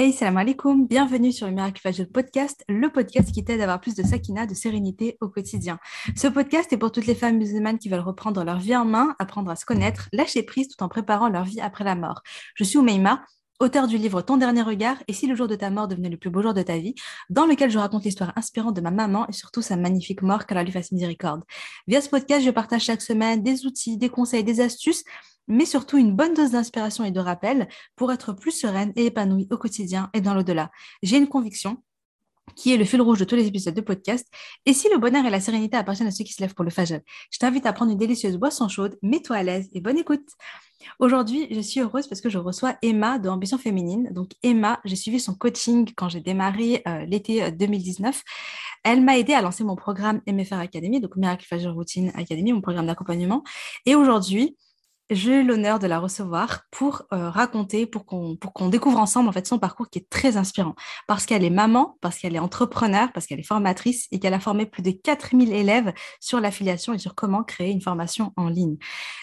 Hey, salam alaikum, bienvenue sur le Miracle podcast, le podcast qui t'aide à avoir plus de sakina, de sérénité au quotidien. Ce podcast est pour toutes les femmes musulmanes qui veulent reprendre leur vie en main, apprendre à se connaître, lâcher prise tout en préparant leur vie après la mort. Je suis Oumeima, auteur du livre Ton dernier regard et si le jour de ta mort devenait le plus beau jour de ta vie, dans lequel je raconte l'histoire inspirante de ma maman et surtout sa magnifique mort qu'elle lui fasse miséricorde. Via ce podcast, je partage chaque semaine des outils, des conseils, des astuces mais surtout une bonne dose d'inspiration et de rappel pour être plus sereine et épanouie au quotidien et dans l'au-delà. J'ai une conviction qui est le fil rouge de tous les épisodes de podcast. Et si le bonheur et la sérénité appartiennent à ceux qui se lèvent pour le fajr, je t'invite à prendre une délicieuse boisson chaude, mets-toi à l'aise et bonne écoute. Aujourd'hui, je suis heureuse parce que je reçois Emma de Ambition Féminine. Donc Emma, j'ai suivi son coaching quand j'ai démarré euh, l'été 2019. Euh, Elle m'a aidé à lancer mon programme MFR Academy, donc Miracle Fajr Routine Academy, mon programme d'accompagnement. Et aujourd'hui, j'ai l'honneur de la recevoir pour euh, raconter, pour qu'on qu'on découvre ensemble en fait son parcours qui est très inspirant. Parce qu'elle est maman, parce qu'elle est entrepreneur, parce qu'elle est formatrice et qu'elle a formé plus de 4000 élèves sur l'affiliation et sur comment créer une formation en ligne.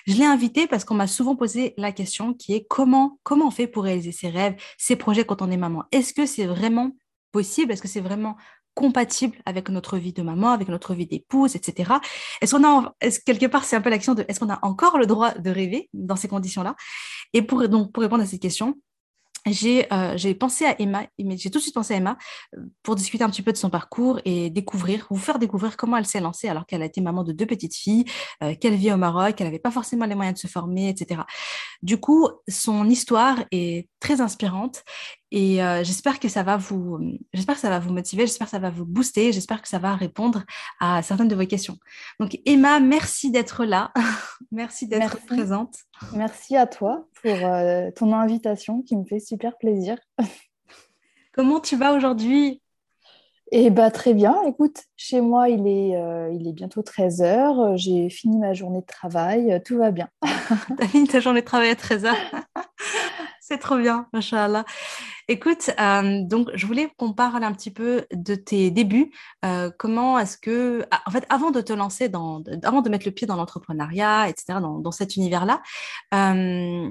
Je l'ai invitée parce qu'on m'a souvent posé la question qui est comment, comment on fait pour réaliser ses rêves, ses projets quand on est maman? Est-ce que c'est vraiment possible? Est-ce que c'est vraiment compatible avec notre vie de maman, avec notre vie d'épouse, etc. Est-ce qu'on a, quelque part, c'est un peu l'action de, est-ce qu'on a encore le droit de rêver dans ces conditions-là? Et pour donc pour répondre à cette question, j'ai euh, pensé à Emma, j'ai tout de suite pensé à Emma euh, pour discuter un petit peu de son parcours et découvrir, vous faire découvrir comment elle s'est lancée alors qu'elle a été maman de deux petites filles, euh, qu'elle vit au Maroc, qu'elle n'avait pas forcément les moyens de se former, etc. Du coup, son histoire est très inspirante et j'espère que ça va vous, j'espère que ça va vous motiver, j'espère que ça va vous booster, j'espère que ça va répondre à certaines de vos questions. Donc Emma, merci d'être là, merci d'être présente. Merci à toi pour ton invitation qui me fait super plaisir. Comment tu vas aujourd'hui? Eh bah, très bien. Écoute, chez moi, il est, il est bientôt 13h. J'ai fini ma journée de travail. Tout va bien. Tu as fini ta journée de travail à 13h C'est trop bien, machallah. Écoute, euh, donc je voulais qu'on parle un petit peu de tes débuts. Euh, comment est-ce que, ah, en fait, avant de te lancer dans, avant de mettre le pied dans l'entrepreneuriat, etc., dans, cet univers-là, euh,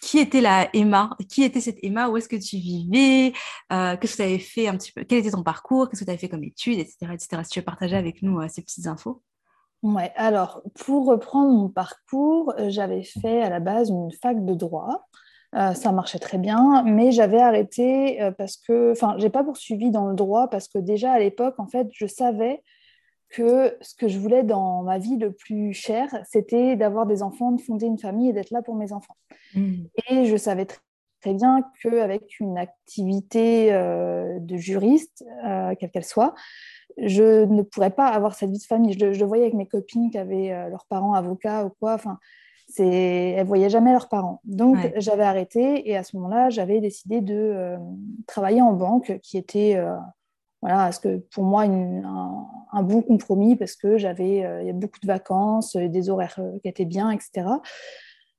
qui était la Emma? Qui était cette Emma? Où est-ce que tu vivais? Qu'est-ce que tu avais fait un petit peu? Quel était ton parcours? Qu'est-ce que tu avais fait comme études, etc., etc. Si tu veux partager avec nous ces petites infos. Ouais, alors pour reprendre mon parcours, j'avais fait à la base une fac de droit. Euh, ça marchait très bien, mais j'avais arrêté euh, parce que, enfin, j'ai pas poursuivi dans le droit parce que déjà à l'époque, en fait, je savais que ce que je voulais dans ma vie le plus cher, c'était d'avoir des enfants, de fonder une famille et d'être là pour mes enfants. Mmh. Et je savais très, bien qu'avec une activité euh, de juriste, quelle qu'elle soit, je ne pourrais pas avoir cette vie de famille. Je, je le voyais avec mes copines qui avaient leurs parents avocats ou quoi. Enfin, elles ne voyaient jamais leurs parents. Donc, j'avais arrêté et à ce moment-là, j'avais décidé de euh, travailler en banque, qui était, euh, voilà, ce que pour moi un, bon compromis parce que j'avais euh, il y a beaucoup de vacances, des horaires qui étaient bien, etc.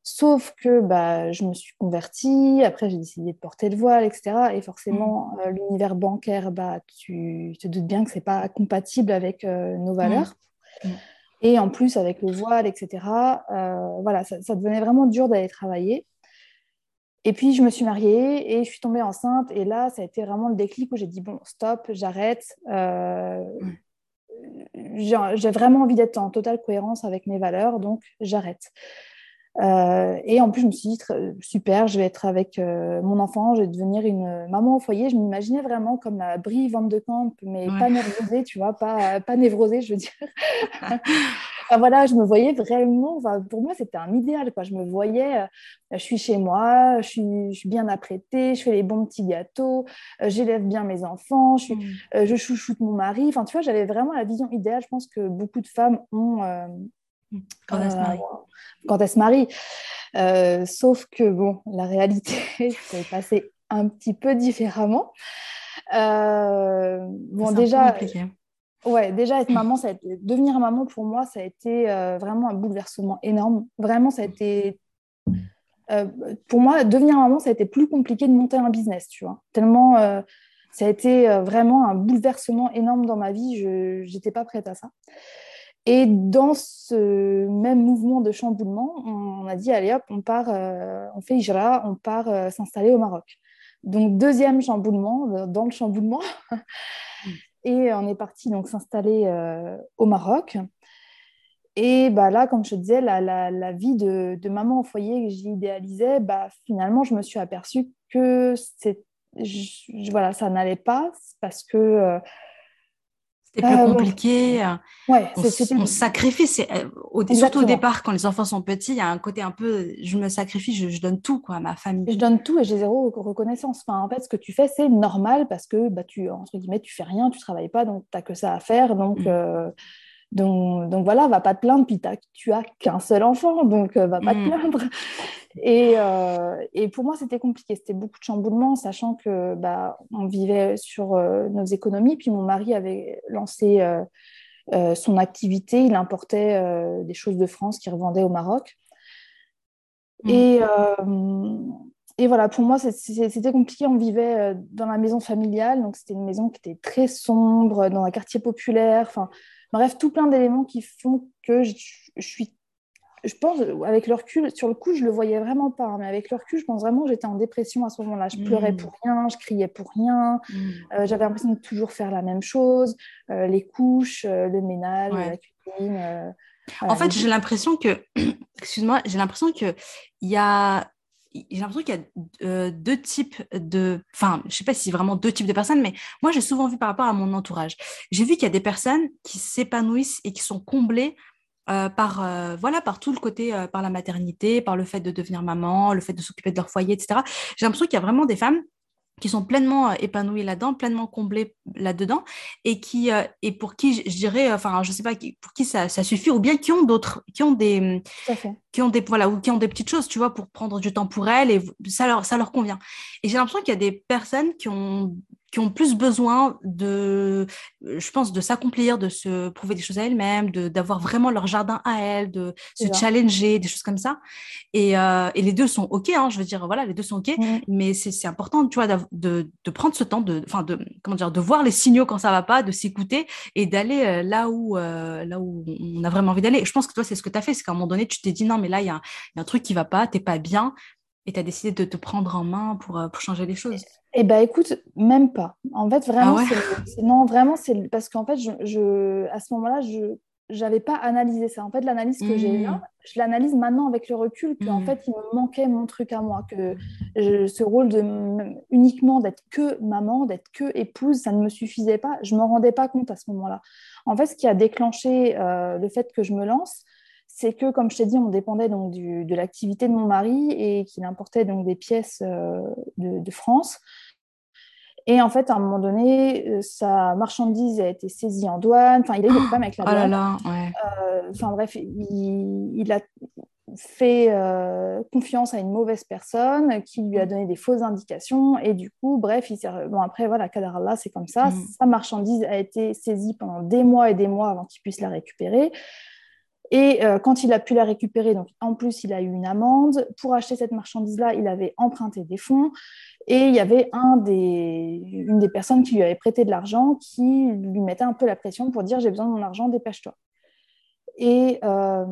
Sauf que bah, je me suis convertie, après j'ai décidé de porter le voile, etc. Et forcément, mmh. l'univers bancaire, bah, tu te doutes bien que ce n'est pas compatible avec nos valeurs. Mmh. Et en plus, avec le voile, etc., euh, voilà, ça, devenait vraiment dur d'aller travailler. Et puis, je me suis mariée et je suis tombée enceinte. Et là, ça a été vraiment le déclic où j'ai dit, bon, stop, j'arrête. Euh, j'ai vraiment envie d'être en totale cohérence avec mes valeurs, donc j'arrête. Euh, et en plus, je me suis dit, super, je vais être avec euh, mon enfant, je vais devenir une maman au foyer. Je m'imaginais vraiment comme la Brie Van de Camp, mais pas névrosée, tu vois, pas, pas névrosée, je veux dire. voilà, je me voyais vraiment, pour moi, c'était un idéal. Quoi. Je me voyais, euh, je suis chez moi, je suis, je suis, bien apprêtée, je fais les bons petits gâteaux, j'élève bien mes enfants, je, suis, mm. je chouchoute mon mari. Enfin, tu vois, j'avais vraiment la vision idéale. Je pense que beaucoup de femmes ont quand elle se marie. quand elle se marie. Euh, sauf que, bon, la réalité s'est passée un petit peu différemment. Euh, bon, déjà, ouais, déjà être maman, ça a été, devenir maman pour moi, ça a été euh, vraiment un bouleversement énorme. Vraiment, ça a été, pour moi, devenir maman, ça a été plus compliqué de monter un business, tu vois. Tellement, ça a été vraiment un bouleversement énorme dans ma vie. Je n'étais pas prête à ça. Et dans ce même mouvement de chamboulement, on a dit allez hop, on part, euh, on fait Ijra, on part euh, s'installer au Maroc. Donc, deuxième chamboulement, dans le chamboulement. Et on est parti donc s'installer au Maroc. Et bah, là, comme je te disais, la, la, vie de, de, maman au foyer que j'idéalisais, bah, finalement, je me suis aperçue que voilà, ça n'allait pas parce que. Euh, c'était plus euh, compliqué. Ouais, on, on sacrifie. Euh, au, surtout au départ, quand les enfants sont petits, il y a un côté un peu je me sacrifie, je, donne tout quoi, à ma famille. Je donne tout et j'ai zéro reconnaissance. Enfin, en fait, ce que tu fais, c'est normal parce que bah, tu, entre guillemets, tu fais rien, tu travailles pas, donc tu n'as que ça à faire. Donc. Mmh. Donc, donc voilà, va pas te plaindre, puis tu as qu'un seul enfant, donc euh, va pas te mm. plaindre. Et, euh, et pour moi, c'était compliqué, c'était beaucoup de chamboulements, sachant que bah, on vivait sur euh, nos économies, puis mon mari avait lancé son activité, il importait des choses de France qu'il revendait au Maroc. Mm. Et, et voilà, pour moi, c'était compliqué. On vivait dans la maison familiale, donc c'était une maison qui était très sombre, dans un quartier populaire. Enfin, Bref, tout plein d'éléments qui font que je, suis je pense, avec le recul, sur le coup, je le voyais vraiment pas, hein, mais avec le recul, je pense vraiment que j'étais en dépression à ce moment-là. Je pleurais mm. pour rien, je criais pour rien, mm. euh, j'avais l'impression de toujours faire la même chose, euh, les couches, euh, le ménage, la cuisine. en fait, j'ai l'impression que, excuse-moi, j'ai l'impression qu'il y a j'ai l'impression qu'il y a euh, deux types de... Enfin, je sais pas si vraiment deux types de personnes, mais moi, j'ai souvent vu par rapport à mon entourage. J'ai vu qu'il y a des personnes qui s'épanouissent et qui sont comblées euh, par, euh, voilà, par tout le côté, par la maternité, par le fait de devenir maman, le fait de s'occuper de leur foyer, etc. J'ai l'impression qu'il y a vraiment des femmes qui sont pleinement euh, épanouis là-dedans, pleinement comblés là-dedans, et qui euh, et pour qui je dirais, enfin je sais pas, pour qui ça, ça suffit, ou bien qui ont d'autres, qui ont des, qui ont des voilà, ou qui ont des petites choses, tu vois, pour prendre du temps pour elles, et ça leur ça leur convient. Et j'ai l'impression qu'il y a des personnes qui ont qui ont plus besoin de, je pense, de s'accomplir, de se prouver des choses à elles-mêmes, d'avoir vraiment leur jardin à elles, de se challenger, des choses comme ça. Et, euh, et les deux sont OK, hein, je veux dire, voilà, les deux sont OK, mmh. mais c'est important, tu vois, de, de, prendre ce temps, de, enfin, de, comment dire, de voir les signaux quand ça va pas, de s'écouter et d'aller euh, là, où, euh, là où on a vraiment envie d'aller. Je pense que toi, c'est ce que tu as fait, c'est qu'à un moment donné, tu t'es dit, non, mais là, il y, y, a un truc qui va pas, t'es pas bien, et tu as décidé de te prendre en main pour, pour changer les choses. Eh bien, écoute, même pas. En fait, vraiment, ah c'est, non, vraiment, c'est parce qu'en fait, je, à ce moment-là, je n'avais pas analysé ça. En fait, l'analyse que j'ai là, mmh. je l'analyse maintenant avec le recul qu'en mmh. fait, il me manquait mon truc à moi, que ce rôle de uniquement d'être que maman, d'être que épouse, ça ne me suffisait pas. Je ne me rendais pas compte à ce moment-là. En fait, ce qui a déclenché euh, le fait que je me lance, c'est que, comme je t'ai dit, on dépendait donc de l'activité de mon mari et qu'il importait donc des pièces euh, de, France. Et en fait, à un moment donné, euh, sa marchandise a été saisie en douane. Enfin, il a eu des problèmes avec la oh douane. Euh, enfin, bref, il, a fait confiance à une mauvaise personne qui lui a donné des fausses indications. Et du coup, bref, il bon, après, voilà, là, c'est comme ça. Mm. Sa marchandise a été saisie pendant des mois et des mois avant qu'il puisse la récupérer. Et euh, quand il a pu la récupérer, donc en plus, il a eu une amende. Pour acheter cette marchandise-là, il avait emprunté des fonds. Et il y avait une des personnes qui lui avait prêté de l'argent qui lui mettait un peu la pression pour dire J'ai besoin de mon argent, dépêche-toi. Et euh,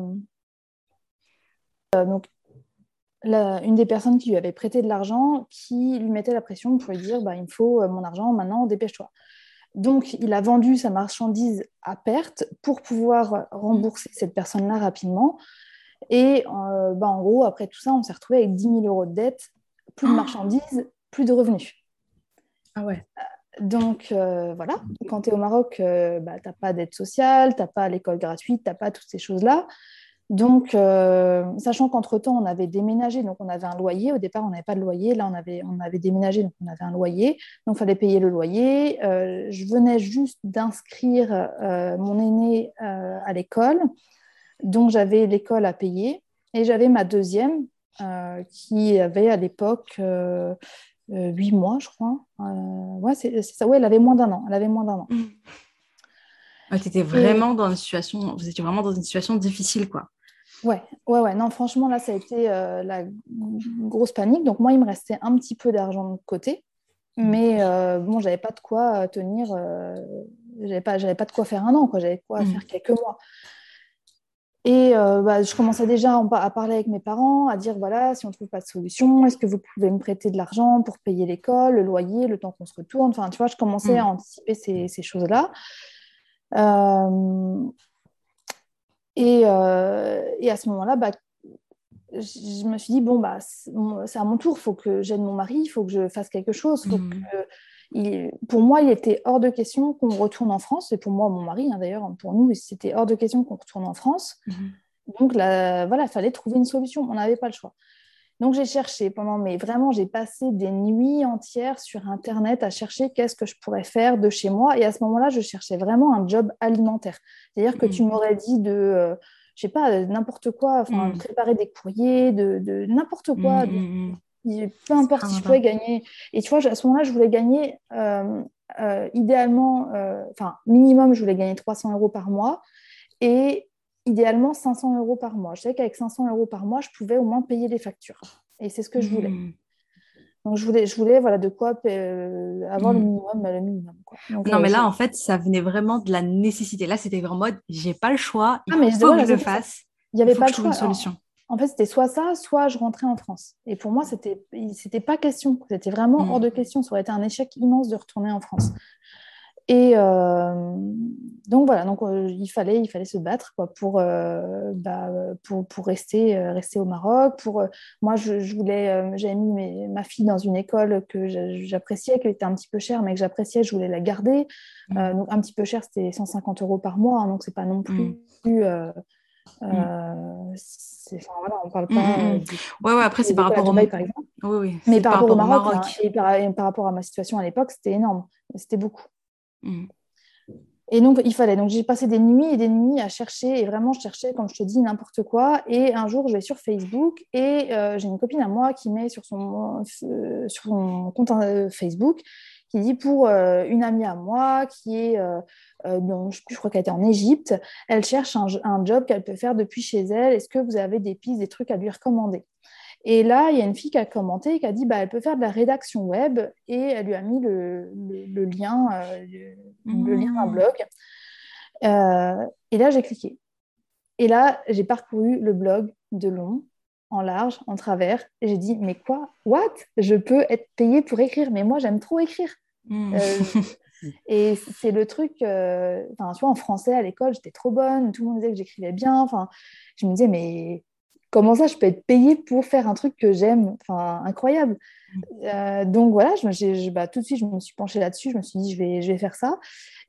euh, donc, une des personnes qui lui avait prêté de l'argent qui lui mettait la pression pour lui dire bah, Il me faut mon argent maintenant, dépêche-toi. Donc, il a vendu sa marchandise à perte pour pouvoir rembourser cette personne-là rapidement. Et euh, bah, en gros, après tout ça, on s'est retrouvé avec 10 000 euros de dette, plus de ah. marchandises, plus de revenus. Ah ouais. Donc euh, voilà, quand tu es au Maroc, euh, bah, tu n'as pas d'aide sociale, tu n'as pas l'école gratuite, tu n'as pas toutes ces choses-là. Donc, euh, sachant qu'entre-temps, on avait déménagé, donc on avait un loyer. Au départ, on n'avait pas de loyer. Là, on avait, on avait déménagé, donc on avait un loyer. Donc, il fallait payer le loyer. Euh, je venais juste d'inscrire euh, mon aîné à l'école. Donc, j'avais l'école à payer. Et j'avais ma deuxième, qui avait à l'époque huit mois, je crois. ouais, c'est ça. Ouais, elle avait moins d'un an. Elle avait moins d'un an. tu étais vraiment dans une situation, vous étiez vraiment dans une situation difficile, quoi. Ouais, ouais, ouais. Non, franchement, là, ça a été euh, la grosse panique. Donc, moi, il me restait un petit peu d'argent de côté. Mais euh, bon, j'avais pas de quoi euh, tenir. j'avais pas, pas de quoi faire un an, quoi. J'avais quoi mmh. faire quelques mois. Et euh, bah, je commençais déjà à parler avec mes parents, à dire voilà, si on ne trouve pas de solution, est-ce que vous pouvez me prêter de l'argent pour payer l'école, le loyer, le temps qu'on se retourne? Enfin, tu vois, je commençais à mm. anticiper ces, choses-là. Euh, et, et, à ce moment-là, bah, je me suis dit bon, bah, c'est à mon tour, il faut que j'aide mon mari, il faut que je fasse quelque chose, faut mm. que pour moi, il était hors de question qu'on retourne en France. Et pour moi, mon mari, hein, d'ailleurs, pour nous, c'était hors de question qu'on retourne en France. Mhm. Donc, là, voilà, il fallait trouver une solution. On n'avait pas le choix. Donc, j'ai cherché pendant, mais vraiment, j'ai passé des nuits entières sur Internet à chercher qu'est-ce que je pourrais faire de chez moi. Et à ce moment-là, je cherchais vraiment un job alimentaire. C'est-à-dire que tu mhm. m'aurais dit de, euh, je sais pas, n'importe quoi, enfin, mhm. préparer des courriers, de, de n'importe quoi, peu importe si je pouvais gagner. Et tu vois, à ce moment-là, je voulais gagner euh, euh, idéalement, euh, enfin, minimum, je voulais gagner 300 euros par mois et idéalement 500 euros par mois. Je savais qu'avec 500 euros par mois, je pouvais au moins payer les factures. Et c'est ce que je voulais. Hmm. Donc, je voulais, je voulais voilà, de quoi avoir le hmm. minimum. Le minimum non, mais là, en fait, ça venait vraiment de la nécessité. Là, c'était en mode, j'ai pas le choix, il ah, mais faut que je le fasse. Il n'y avait pas de choix. Une solution en fait, c'était soit ça, soit je rentrais en France. Et pour moi, c'était c'était pas question. C'était vraiment mm. hors de question. Ça aurait été un échec immense de retourner en France. Et euh, donc voilà, donc euh, il fallait il fallait se battre quoi, pour, euh, bah, pour, pour rester rester au Maroc. Pour moi, je, voulais j'avais mis ma fille dans une école que j'appréciais, qui était un petit peu chère, mais que j'appréciais. Je voulais la garder. Mm. donc un petit peu cher, c'était 150 euros par mois, hein, donc c'est pas non plus mm. Euh, enfin, voilà, on parle pas. Mmh, ouais, ouais, après, c'est par rapport au Maroc, par exemple. Oui, oui. Mais par, rapport au Maroc, hein, et, par, rapport à ma situation à l'époque, c'était énorme. C'était beaucoup. Mmh. Et donc, il fallait. Donc, j'ai passé des nuits et des nuits à chercher. Et vraiment, je cherchais, comme je te dis, n'importe quoi. Et un jour, je vais sur Facebook et euh, j'ai une copine à moi qui met sur son, euh, sur son compte Facebook qui dit pour une amie à moi qui est euh, je, crois qu'elle était en Égypte. Elle cherche un, job qu'elle peut faire depuis chez elle. Est-ce que vous avez des pistes, des trucs à lui recommander? Et là, il y a une fille qui a commenté et qui a dit bah, elle peut faire de la rédaction web et elle lui a mis le, lien, euh, le, lien d'un mmh. blog. Euh, et là, j'ai cliqué. Et là, j'ai parcouru le blog de long, en large, en travers. Et j'ai dit mais quoi? What? Je peux être payée pour écrire, mais moi, j'aime trop écrire. Mmh. Et c'est le truc, euh, enfin, tu vois, en français à l'école, j'étais trop bonne, tout le monde disait que j'écrivais bien. Enfin, je me disais, mais comment ça, je peux être payée pour faire un truc que j'aime? Enfin, incroyable. Euh, donc voilà, je, bah, tout de suite, je me suis penchée là-dessus. Je me suis dit, je vais, je vais faire ça.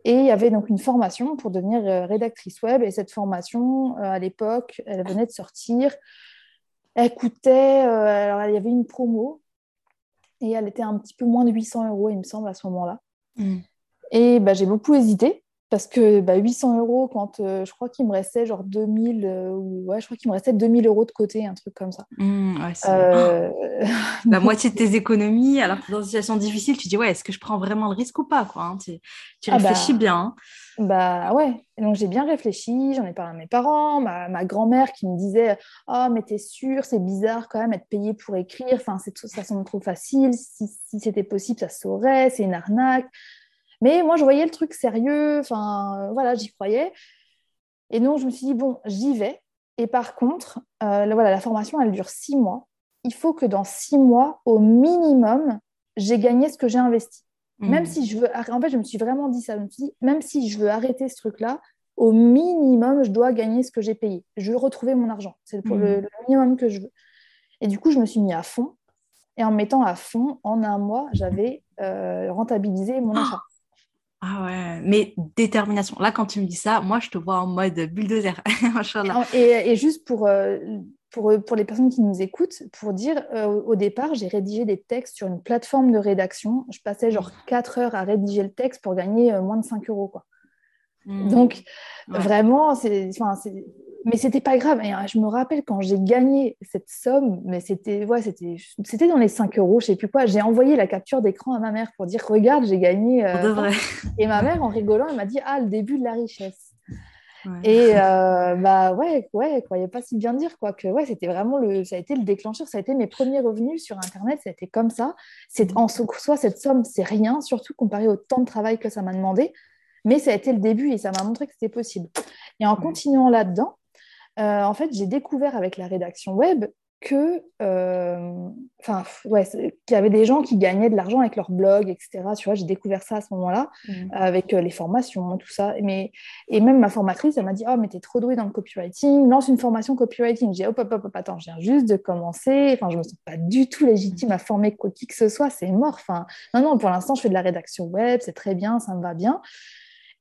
Et il y avait donc une formation pour devenir euh, rédactrice web. Et cette formation, à l'époque, elle venait de sortir. Elle coûtait, alors il y avait une promo et elle était un petit peu moins de 800 euros, il me semble, à ce moment-là. Mmh. Et bah, j'ai beaucoup hésité parce que bah, 800 euros, quand euh, je crois qu'il me restait genre 2000, euh, ouais, je crois qu'il me restait 2000 euros de côté, un truc comme ça. Mmh, euh, La moitié de tes économies, alors que dans une situation difficile, tu dis, ouais, est-ce que je prends vraiment le risque ou pas quoi, hein, Tu, tu ah réfléchis bah, bien. Hein. Bah ouais, donc j'ai bien réfléchi, j'en ai parlé à mes parents, ma, ma grand-mère qui me disait Oh, mais t'es sûre, c'est bizarre quand même être payé pour écrire, enfin, ça semble trop facile, si, si c'était possible, ça saurait, c'est une arnaque. Mais moi, je voyais le truc sérieux, enfin, voilà, j'y croyais. Et donc, je me suis dit, bon, j'y vais. Et par contre, euh, voilà, la formation, elle dure six mois. Il faut que dans six mois, au minimum, j'ai gagné ce que j'ai investi. Mmh. Même si je veux, en fait, je me suis vraiment dit ça. Je me suis dit, même si je veux arrêter ce truc-là, au minimum, je dois gagner ce que j'ai payé. Je veux retrouver mon argent. C'est le, le, mmh. minimum que je veux. Et du coup, je me suis mis à fond. Et en mettant à fond, en un mois, j'avais euh, rentabilisé mon achat. Ah ouais, mais détermination. Là, quand tu me dis ça, moi, je te vois en mode bulldozer. et, et juste pour, euh, pour, pour, les personnes qui nous écoutent, pour dire, euh, au départ, j'ai rédigé des textes sur une plateforme de rédaction. Je passais genre 4 heures à rédiger le texte pour gagner euh, moins de 5 euros. Quoi. Mmh. Donc, vraiment, c'est mais c'était pas grave. Et, hein, je me rappelle quand j'ai gagné cette somme, mais c'était ouais, c'était dans les 5 euros, je sais plus quoi. J'ai envoyé la capture d'écran à ma mère pour dire regarde, j'ai gagné. Euh, et ma mère, en rigolant, elle m'a dit ah le début de la richesse. Et euh, bah ouais, ouais, croyais pas si bien dire quoi que ouais, c'était vraiment le, ça a été le déclencheur, ça a été mes premiers revenus sur internet, ça a été comme ça. C'est mmh. en soi cette somme, c'est rien, surtout comparé au temps de travail que ça m'a demandé, mais ça a été le début et ça m'a montré que c'était possible. Et en continuant là-dedans, en fait, j'ai découvert avec la rédaction web que, euh, enfin, ouais, qu'il y avait des gens qui gagnaient de l'argent avec leur blog, etc. Tu vois, j'ai découvert ça à ce moment-là, mmh. avec euh, les formations, tout ça. Mais, et même ma formatrice, elle m'a dit, oh, mais t'es trop douée dans le copywriting, lance une formation copywriting. J'ai dit, hop, hop, hop, attends, je viens juste de commencer. Enfin, je me sens pas du tout légitime à former quoi qui que ce soit, c'est mort. Enfin, non, non, pour l'instant, je fais de la rédaction web, c'est très bien, ça me va bien.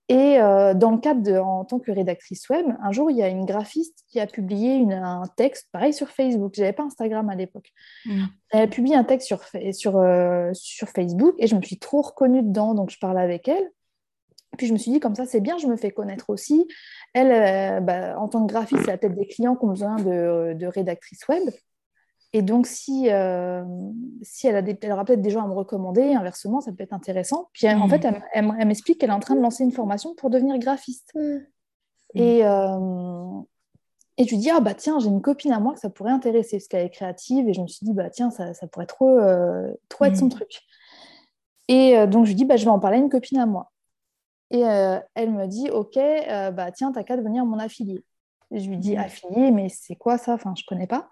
Et euh, dans le cadre de, en tant que rédactrice web, un jour, il y a une graphiste qui a publié un texte, pareil sur Facebook. Je n'avais pas Instagram à l'époque. Mm. Elle a publié un texte sur, sur, euh, sur Facebook et je me suis trop reconnue dedans. Donc, je parlais avec elle. Puis, je me suis dit, comme ça, c'est bien, je me fais connaître aussi. Elle, euh, bah, en tant que graphiste, elle a peut-être des clients qui ont besoin de, de rédactrice web. Et donc, si, euh, si elle, a des, elle aura peut-être des gens à me recommander, inversement, ça peut être intéressant. Puis, en fait, mm. elle, m'explique qu'elle est en train de lancer une formation pour devenir graphiste. Mm. Et, euh, et je lui dis, ah bah tiens, j'ai une copine à moi que ça pourrait intéresser, parce qu'elle est créative. Et je me suis dit, bah tiens, ça, ça pourrait trop, euh, trop être son mm. truc. Et donc, je lui dis, bah, je vais en parler à une copine à moi. Et elle me dit, ok, bah tiens, t'as qu'à devenir mon affilié. Et je lui dis, affilié, mais c'est quoi ça? Enfin, je connais pas.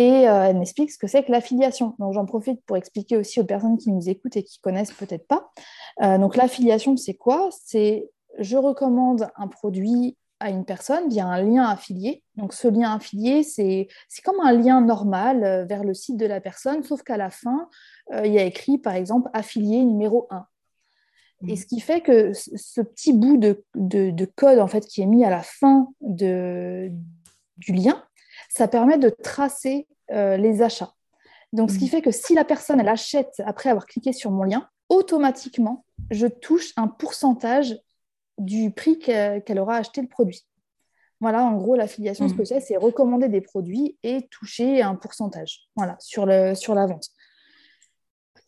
Et euh, elle m'explique ce que c'est que l'affiliation. Donc j'en profite pour expliquer aussi aux personnes qui nous écoutent et qui connaissent peut-être pas. Euh, donc l'affiliation, c'est quoi? C'est je recommande un produit à une personne via un lien affilié. Donc ce lien affilié, c'est comme un lien normal euh, vers le site de la personne, sauf qu'à la fin, il y a écrit par exemple affilié numéro 1. Et mmh. ce qui fait que ce petit bout de, de, code en fait, qui est mis à la fin de, du lien, ça permet de tracer euh, les achats. Donc, ce qui mm. fait que si la personne, elle achète après avoir cliqué sur mon lien, automatiquement, je touche un pourcentage du prix qu'elle aura acheté le produit. Voilà, en gros, l'affiliation, ce mm. que c'est, c'est recommander des produits et toucher un pourcentage voilà, sur, le, sur la vente.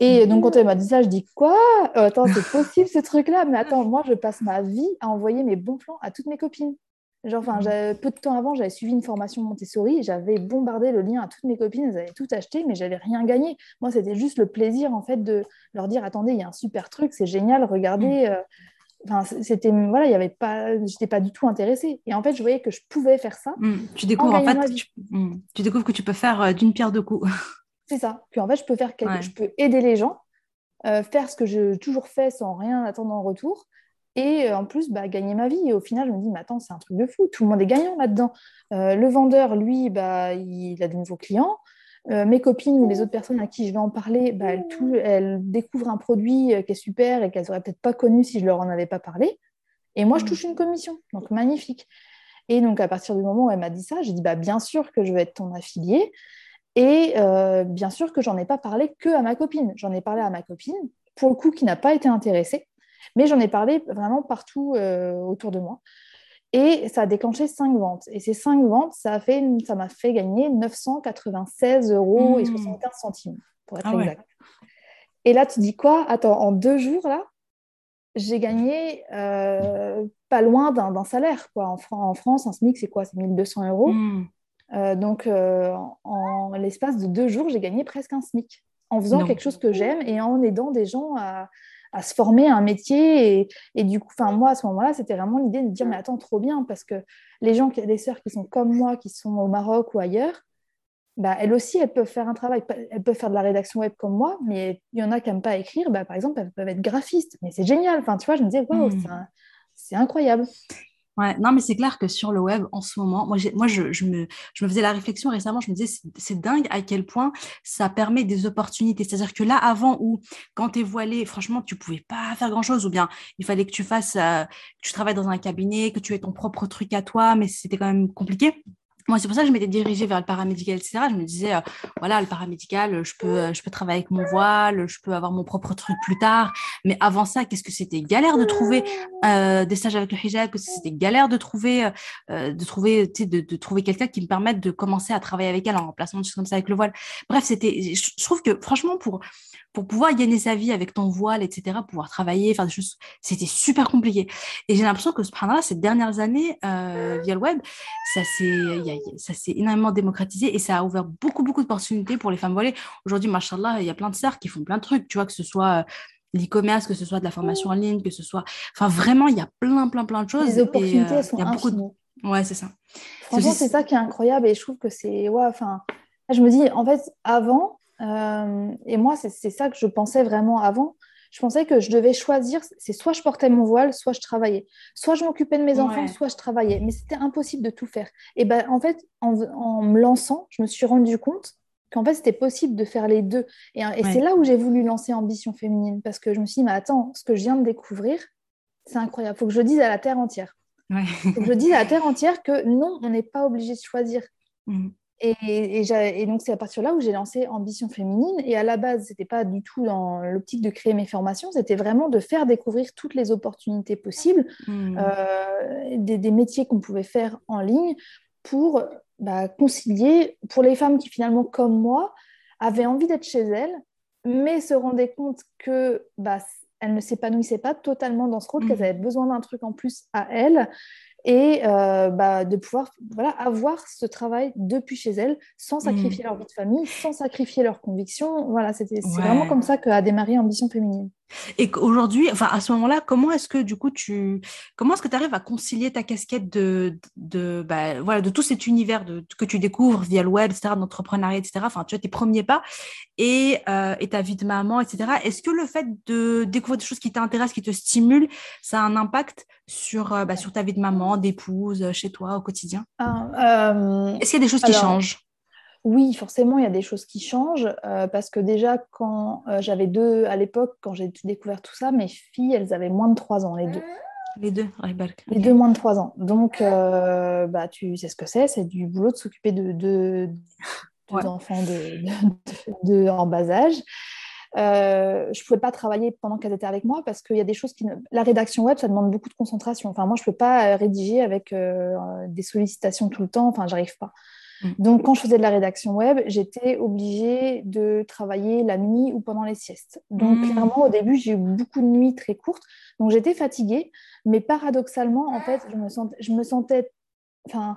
Et donc, quand elle m'a dit ça, je dis quoi? Euh, Attends, c'est possible ce truc-là? Mais attends, moi, je passe ma vie à envoyer mes bons plans à toutes mes copines. Genre, enfin, mmh. peu de temps avant, j'avais suivi une formation Montessori, j'avais bombardé le lien à toutes mes copines, elles avaient tout acheté, mais j'avais rien gagné. Moi, c'était juste le plaisir, en fait, de leur dire, attendez, il y a un super truc, c'est génial, regardez. Mmh. Euh, enfin, c'était, voilà, il y avait pas, j'étais pas du tout intéressée. Et en fait, je voyais que je pouvais faire ça. Mmh. Tu découvres, en, fait, tu, découvres que tu peux faire euh, d'une pierre deux coups. c'est ça. Puis en fait, je peux faire quelque... je peux aider les gens, euh, faire ce que j'ai toujours fait sans rien attendre en retour et euh, en plus bah, gagner ma vie. Et au final, je me dis, mais attends, c'est un truc de fou, tout le monde est gagnant là-dedans. Euh, le vendeur, lui, bah, il a de nouveaux clients. Euh, mes copines ou les autres personnes à qui je vais en parler, bah, elles, découvrent un produit qui est super et qu'elles n'auraient peut-être pas connu si je leur en avais pas parlé. Et moi, je touche une commission. Donc, magnifique. Et donc, à partir du moment où elle m'a dit ça, j'ai dit, bah, bien sûr que je vais être ton affilié. Et bien sûr que j'en ai pas parlé que à ma copine. J'en ai parlé à ma copine, pour le coup, qui n'a pas été intéressée. Mais j'en ai parlé vraiment partout euh, autour de moi. Et ça a déclenché cinq ventes. Et ces cinq ventes, ça m'a fait, fait gagner 996 euros et 75 mmh. centimes, pour être ah exact. Et là, tu dis quoi? Attends, en deux jours, là, j'ai gagné euh, pas loin d'un salaire. Quoi. En, en, France, un SMIC, c'est quoi? C'est 1200 euros. Mmh. Euh, donc, en l'espace de deux jours, j'ai gagné presque un SMIC en faisant quelque chose que j'aime et en aidant des gens à, à se former à un métier. Et, du coup, moi, à ce moment-là, c'était vraiment l'idée de dire, mais attends, trop bien, parce que les gens, les sœurs qui sont comme moi, qui sont au Maroc ou ailleurs, bah, elles aussi, elles peuvent faire un travail. Elles peuvent faire de la rédaction web comme moi, mais il y en a qui n'aiment pas écrire. Bah, par exemple, elles peuvent être graphistes. Mais c'est génial. Enfin, tu vois, je me disais, waouh, mmh. c'est incroyable. Ouais, non, mais c'est clair que sur le web, en ce moment, moi, je, me, je me faisais la réflexion récemment, je me disais, c'est dingue à quel point ça permet des opportunités. C'est-à-dire que là, avant, où quand tu es voilé, franchement, tu pouvais pas faire grand-chose, ou bien il fallait que tu fasses, euh, que tu travailles dans un cabinet, que tu aies ton propre truc à toi, mais c'était quand même compliqué. Moi, c'est pour ça que je m'étais dirigée vers le paramédical, etc. Je me disais, euh, voilà, le paramédical, je peux, euh, je peux travailler avec mon voile, je peux avoir mon propre truc plus tard. Mais avant ça, qu'est-ce que c'était galère de trouver euh, des stages avec le hijab, que c'était galère de trouver, de trouver, de, de trouver quelqu'un qui me permette de commencer à travailler avec elle en remplacement de choses comme ça avec le voile? Bref, c'était, je trouve que franchement, pour pour pouvoir gagner sa vie avec ton voile, etc., pouvoir travailler, faire des choses, c'était super compliqué. Et j'ai l'impression que, ces dernières années, euh, via le web, ça s'est énormément démocratisé et ça a ouvert beaucoup, beaucoup d'opportunités pour les femmes voilées. Aujourd'hui, machallah, il y a plein de sœurs qui font plein de trucs, tu vois, que ce soit euh, l'e-commerce, que ce soit de la formation en ligne, que ce soit... Enfin, vraiment, il y a plein, plein, plein de choses. Les opportunités euh, sont Ouais, c'est ça. Franchement, c'est ça qui est incroyable et je trouve que c'est. Ouais, enfin, je me dis, en fait, avant, euh, et moi, c'est ça que je pensais vraiment avant. Je pensais que je devais choisir, c'est soit je portais mon voile, soit je travaillais. Soit je m'occupais de mes enfants, soit je travaillais. Mais c'était impossible de tout faire. Et ben, en fait, en, en me lançant, je me suis rendu compte qu'en fait, c'était possible de faire les deux. Et, et c'est là où j'ai voulu lancer Ambition Féminine, parce que je me suis dit, mais attends, ce que je viens de découvrir, c'est incroyable. Il faut que je le dise à la Terre entière. Ouais. faut que je dise à la Terre entière que non, on n'est pas obligé de choisir. Mmh. Et, donc, c'est à partir de là où j'ai lancé Ambition Féminine. Et à la base, ce n'était pas du tout dans l'optique de créer mes formations, c'était vraiment de faire découvrir toutes les opportunités possibles, mmh. euh, des, métiers qu'on pouvait faire en ligne pour bah, concilier, pour les femmes qui finalement, comme moi, avaient envie d'être chez elles, mais se rendaient compte que bah, elles ne s'épanouissaient pas totalement dans ce rôle, qu'elles mmh. avaient besoin d'un truc en plus à elles et euh, bah, de pouvoir voilà, avoir ce travail depuis chez elles sans mmh. sacrifier leur vie de famille, sans sacrifier leurs convictions. Voilà, c'est vraiment comme ça qu'a démarré Ambition Féminine. Et qu'aujourd'hui, enfin à ce moment-là, comment est-ce que du coup tu, comment est-ce que tu arrives à concilier ta casquette de, de, bah, voilà, de tout cet univers de, que tu découvres via le web, etc., d'entrepreneuriat, etc. Enfin, tu as tes premiers pas et, euh, et ta vie de maman, etc. Est-ce que le fait de découvrir des choses qui t'intéressent, qui te stimulent, ça a un impact sur, euh, bah, sur ta vie de maman, d'épouse, chez toi, au quotidien? Ah, euh, Est-ce qu'il y a des choses qui changent? Oui, forcément, il y a des choses qui changent euh, parce que déjà, quand euh, j'avais deux, à l'époque, quand j'ai découvert tout ça, mes filles, elles avaient moins de 3 ans, les deux. Les deux, Les deux moins de 3 ans. Donc, euh, bah, tu sais ce que c'est, c'est du boulot de s'occuper de deux enfants de, en bas âge. je ne pouvais pas travailler pendant qu'elles étaient avec moi parce qu'il y a des choses qui... La rédaction web, ça demande beaucoup de concentration. Enfin, moi, je ne peux pas rédiger avec des sollicitations tout le temps. Enfin, j'arrive pas. Mm. Donc, quand je faisais de la rédaction web, j'étais obligée de travailler la nuit ou pendant les siestes. Donc, mm. clairement, au début, j'ai eu beaucoup de nuits très courtes. Donc, j'étais fatiguée. Mais paradoxalement, en fait, je me sentais, je me sentais enfin,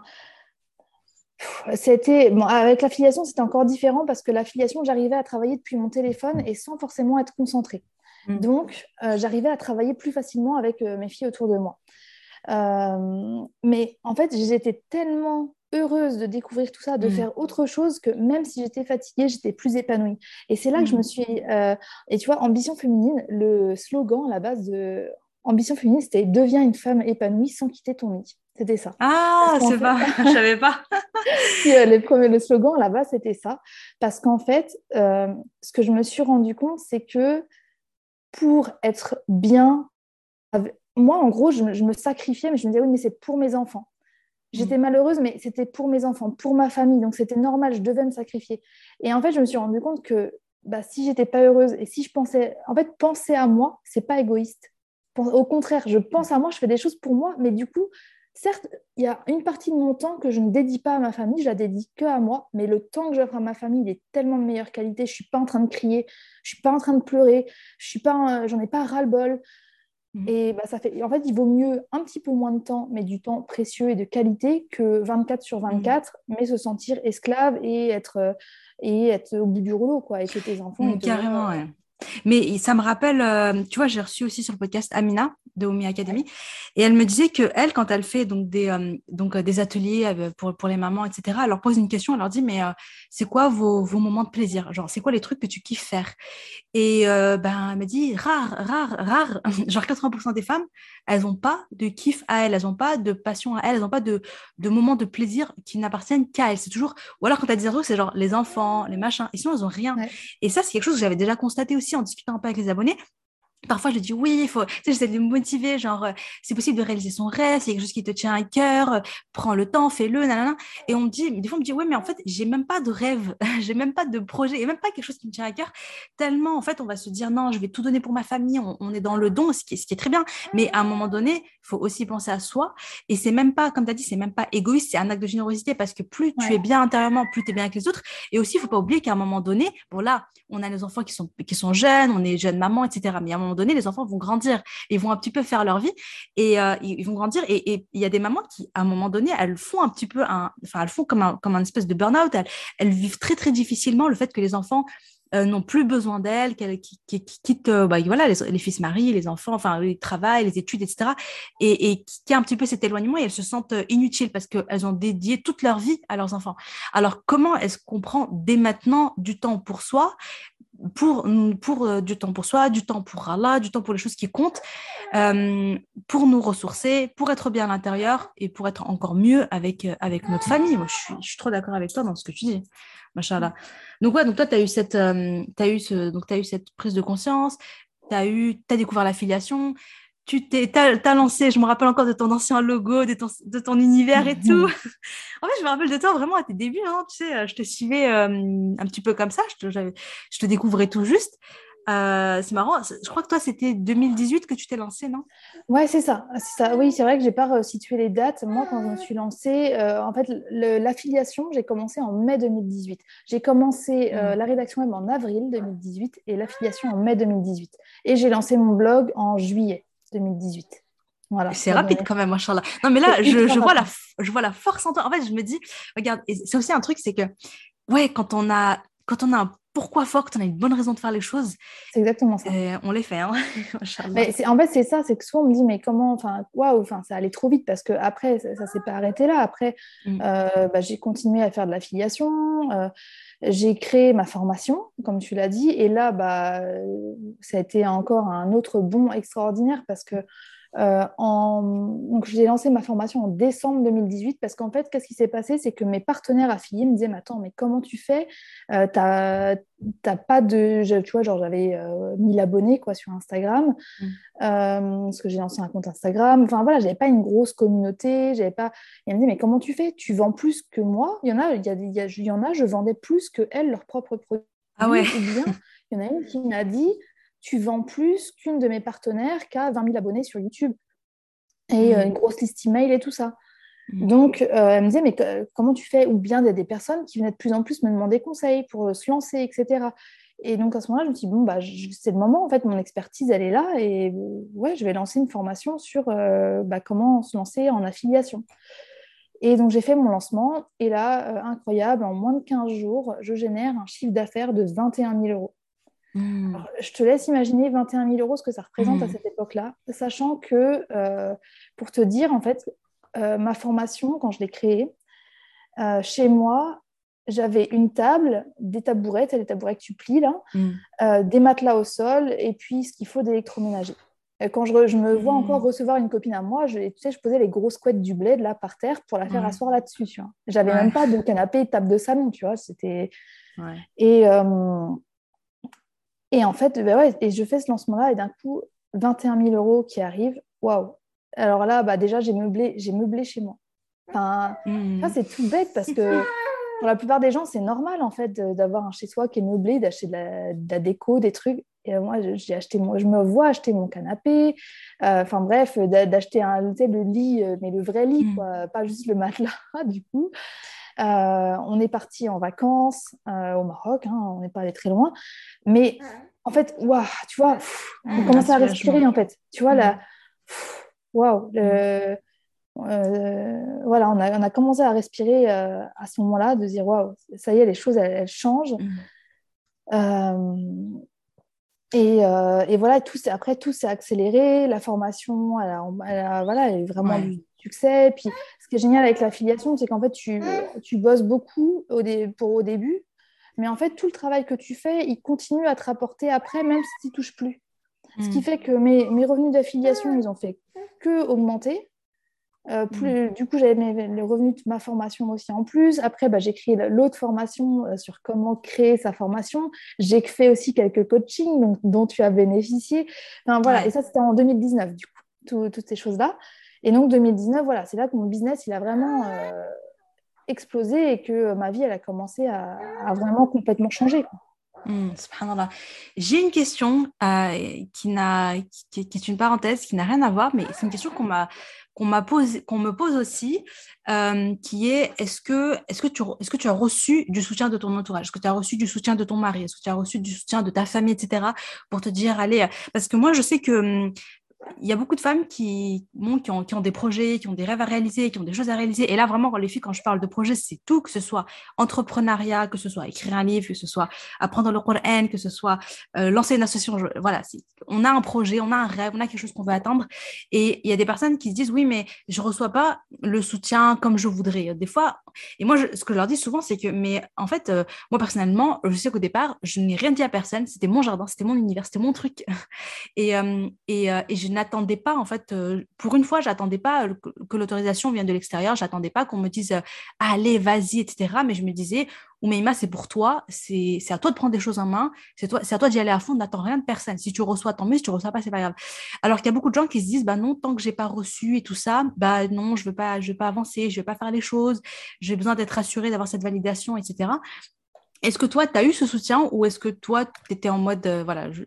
c'était avec l'affiliation, c'était encore différent parce que l'affiliation, j'arrivais à travailler depuis mon téléphone et sans forcément être concentrée. Mm. Donc, euh, j'arrivais à travailler plus facilement avec euh, mes filles autour de moi. Euh, mais en fait, j'étais tellement heureuse de découvrir tout ça, de mm. faire autre chose que même si j'étais fatiguée, j'étais plus épanouie. Et c'est là que je me mm. suis... Euh, et tu vois, Ambition féminine, le slogan à la base de Ambition féminine, c'était Deviens une femme épanouie sans quitter ton lit. C'était ça. Ah, c'est pas, je savais pas. Euh, les premiers, le slogan là-bas, c'était ça. Parce qu'en fait, euh, ce que je me suis rendu compte, c'est que pour être bien, moi, en gros, je, je, me sacrifiais, mais je me disais, oui, mais c'est pour mes enfants. J'étais mm. malheureuse, mais c'était pour mes enfants, pour ma famille. Donc, c'était normal, je devais me sacrifier. Et en fait, je me suis rendu compte que bah, si j'étais pas heureuse et si je pensais. En fait, penser à moi, c'est pas égoïste. Au contraire, je pense à moi, je fais des choses pour moi, mais du coup, certes, il y a une partie de mon temps que je ne dédie pas à ma famille, je la dédie que à moi, mais le temps que j'offre à ma famille, il est tellement de meilleure qualité. Je suis pas en train de crier, je suis pas en train de pleurer, je suis pas, j'en ai pas ras-le-bol. Mmh. Et bah, ça fait, en fait, il vaut mieux un petit peu moins de temps, mais du temps précieux et de qualité, que 24 sur 24, mmh. mais se sentir esclave et être, euh, et être au bout du rouleau, quoi, et que tes enfants. Mmh, carrément, ouais. Mais ça me rappelle, euh, tu vois, j'ai reçu aussi sur le podcast Amina de Omi Academy, et elle me disait que elle, quand elle fait donc des, euh, donc, des ateliers pour, pour les mamans, etc., elle leur pose une question, elle leur dit, mais c'est quoi vos, vos, moments de plaisir? Genre, c'est quoi les trucs que tu kiffes faire? Et ben, elle me dit, rare, rare, rare, genre 80% des femmes, elles n'ont pas de kiff à elles, elles n'ont pas de passion à elles, elles n'ont pas de, de moments de plaisir qui n'appartiennent qu'à elles. C'est toujours, ou alors quand elles disent un truc, c'est genre les enfants, les machins, et sinon elles n'ont rien. Et ça, c'est quelque chose que j'avais déjà constaté aussi en discutant un peu avec les abonnés. Parfois, je dis oui, il faut, tu sais, j'essaie de me motiver, genre, euh, c'est possible de réaliser son rêve, c'est quelque chose qui te tient à cœur, euh, prends le temps, fais-le, nanana. Et on me dit, des fois, on me dit, oui, mais en fait, j'ai même pas de rêve, j'ai même pas de projet, et même pas quelque chose qui me tient à cœur. Tellement, en fait, on va se dire, non, je vais tout donner pour ma famille, on, est dans le don, ce qui, est, ce qui est très bien. Mais à un moment donné, il faut aussi penser à soi. Et c'est même pas, comme tu as dit, c'est même pas égoïste, c'est un acte de générosité parce que plus tu es bien intérieurement, plus tu es bien avec les autres. Et aussi, il faut pas oublier qu'à un moment donné, bon, là, on a les enfants qui sont, qui sont jeunes, on est jeunes mamans, etc. Mais à un moment donné, les enfants vont grandir ils vont un petit peu faire leur vie et euh, ils vont grandir. Et il y a des mamans qui, à un moment donné, elles font un petit peu un, enfin, elles font comme un, comme un espèce de burn-out. Elles, vivent très, très difficilement le fait que les enfants euh, n'ont plus besoin d'elles, qu'elles qui, quittent euh, bah, voilà, les, fils maris, les enfants, enfin, le travail, les études, etc. Et, et qui a un petit peu cet éloignement et elles se sentent euh, inutiles parce qu'elles ont dédié toute leur vie à leurs enfants. Alors, comment est-ce qu'on prend dès maintenant du temps pour soi pour, pour du temps pour soi, du temps pour Allah, du temps pour les choses qui comptent, pour nous ressourcer, pour être bien à l'intérieur et pour être encore mieux avec, avec notre famille. Moi, je suis, trop d'accord avec toi dans ce que tu dis. Machallah. Donc, ouais, donc toi, tu as eu cette, euh, eu eu cette prise de conscience, tu as, eu, as découvert l'affiliation, tu t'es, as, lancé, je me rappelle encore de ton ancien logo, de ton, de ton univers et tout. en fait, je me rappelle de toi vraiment à tes débuts, hein, tu sais, je te suivais euh, un petit peu comme ça, je te, je te découvrais tout juste. Euh, c'est marrant, je crois que toi, c'était 2018 que tu t'es lancée, non? Ouais, c'est ça. ça. Oui, c'est vrai que je n'ai pas situé les dates. Moi, quand je me suis lancée, euh, en fait, l'affiliation, j'ai commencé en mai 2018. J'ai commencé euh, mm. la rédaction même en avril 2018 et l'affiliation en mai 2018. Et j'ai lancé mon blog en juillet 2018. Voilà, c'est rapide quand même, machallah. Non, mais là, je, je, vois la, je vois la force en toi. En fait, je me dis, regarde, c'est aussi un truc, c'est que, ouais, quand on a, quand on a un pourquoi fort, que tu as une bonne raison de faire les choses. C'est exactement ça. on les fait. Hein mais en fait, c'est ça, c'est que souvent on me dit, mais comment, enfin, waouh, enfin, ça allait trop vite parce que après, ça, ne s'est pas arrêté là. Après, mm. euh, bah, j'ai continué à faire de l'affiliation. Euh, j'ai créé ma formation, comme tu l'as dit, et là, bah, ça a été encore un autre bond extraordinaire parce que euh, en... Donc, j'ai lancé ma formation en décembre 2018 parce qu'en fait, qu'est-ce qui s'est passé? C'est que mes partenaires affiliés me disaient Mais attends, mais comment tu fais? Euh, T'as pas de. Tu vois, genre, j'avais 1000 euh, abonnés quoi, sur Instagram mmh. parce que j'ai lancé un compte Instagram. Enfin, voilà, j'avais pas une grosse communauté. J'avais pas. Elle me dit Mais comment tu fais? Tu vends plus que moi? Il y en a, il y, a, il y, en a, je vendais plus que elles leurs propres produits. Ah ouais. bien, il y en a une qui m'a dit tu vends plus qu'une de mes partenaires qui a 20 000 abonnés sur YouTube et euh, mmh. une grosse liste email et tout ça. Mmh. Donc, euh, elle me disait, mais comment tu fais? Ou bien il y a des personnes qui venaient de plus en plus me demander conseil pour euh, se lancer, etc. Et donc, à ce moment-là, je me suis dit, bon, bah, c'est le moment, en fait, mon expertise, elle est là. Et ouais, je vais lancer une formation sur bah, comment se lancer en affiliation. Et donc, j'ai fait mon lancement. Et là, incroyable, en moins de 15 jours, je génère un chiffre d'affaires de 21 000 euros. Hmm. je te laisse imaginer 21 000 euros ce que ça représente à hmm. cette époque-là, sachant que, euh, pour te dire, en fait, euh, ma formation, quand je l'ai créée, euh, chez moi, j'avais une table, des tabourettes, des tabourets que tu plies là, hmm. des matelas au sol et puis ce qu'il faut d'électroménager. Quand je, je, me vois encore recevoir une copine à moi, je, tu sais, je posais les grosses couettes du bled là par terre pour la faire asseoir là-dessus. J'avais même pas de canapé, de table de salon, tu vois. C'était et et en fait, bah ouais, et je fais ce lancement-là et d'un coup, 21 000 euros qui arrivent. Waouh! Alors là, bah déjà, j'ai meublé, j'ai meublé chez moi. Enfin, mmh. ça, c'est tout bête parce que pour la plupart des gens, c'est normal en fait d'avoir un chez-soi qui est meublé, d'acheter de, la, déco, des trucs. Et moi, j'ai acheté mon, je me vois acheter mon canapé. Euh, enfin bref, d'acheter un le lit, euh, mais le vrai lit, mmh. quoi, pas juste le matelas du coup. Euh, on est parti en vacances euh, au Maroc, hein, on n'est pas allé très loin. Mais en fait, waouh, tu vois, on ah, commence à respirer en fait. Tu vois, là, waouh, euh, voilà, on a, commencé à respirer à ce moment-là, de dire waouh, ça y est, les choses elles, changent. Mm. Et, et, voilà, tout après tout s'est accéléré, la formation, elle voilà, elle est vraiment succès. Puis qui est génial avec l'affiliation, c'est qu'en fait, tu, tu, bosses beaucoup au, pour, au début, mais en fait, tout le travail que tu fais, il continue à te rapporter après, même si tu ne touches plus. Ce qui hmm. fait que mes, mes revenus d'affiliation, ils ont fait que augmenter. Euh, plus. Du coup, j'avais les revenus de ma formation aussi en plus. Après, bah, j'ai créé l'autre formation euh, sur comment créer sa formation. J'ai fait aussi quelques coachings dont tu as bénéficié. Enfin, voilà. Et ça, c'était en 2019, du coup, toutes ces choses-là. Et donc 2019, voilà, c'est là que mon business, il a vraiment euh, explosé et que ma vie, elle a commencé à, vraiment complètement changer. Hmm, J'ai une question euh, qui, est une parenthèse, qui n'a rien à voir, mais c'est une question qu'on m'a qu'on me pose aussi, euh, qui est est-ce que, est-ce, que tu, est-ce que tu as reçu du soutien de ton entourage? Est-ce que tu as reçu du soutien de ton mari? Est-ce que tu as reçu du soutien de ta famille, etc. pour te dire, allez, parce que moi, je sais que il y a beaucoup de femmes qui, qui, ont, qui, ont, des projets, qui ont des rêves à réaliser, qui ont des choses à réaliser. Et là, vraiment, les filles, quand je parle de projet, c'est tout, que ce soit entrepreneuriat, que ce soit écrire un livre, que ce soit apprendre le Coran, que ce soit euh, lancer une association. voilà, on a un projet, on a un rêve, on a quelque chose qu'on veut atteindre. Et il y a des personnes qui se disent, oui, mais je ne reçois pas le soutien comme je voudrais. Des fois, et moi, ce que je leur dis souvent, c'est que, mais en fait, euh, moi, personnellement, je sais qu'au départ, je n'ai rien dit à personne. C'était mon jardin, c'était mon univers, c'était mon truc. et, euh, et, je n'attendais pas, en fait, euh, pour une fois, j'attendais pas que, l'autorisation vienne de l'extérieur, j'attendais pas qu'on me dise euh, allez, vas-y, etc. Mais je me disais, Oumeima, c'est pour toi, c'est à toi de prendre des choses en main, c'est à toi d'y aller à fond, n'attends rien de personne. Si tu reçois, tant mieux, si tu reçois pas, c'est pas grave. Alors qu'il y a beaucoup de gens qui se disent, bah non, tant que j'ai pas reçu et tout ça, bah non, je veux pas, je veux pas avancer, je veux pas faire les choses, j'ai besoin d'être assurée, d'avoir cette validation, etc. Est-ce que toi, tu as eu ce soutien ou est-ce que toi, tu étais en mode, euh, voilà, je,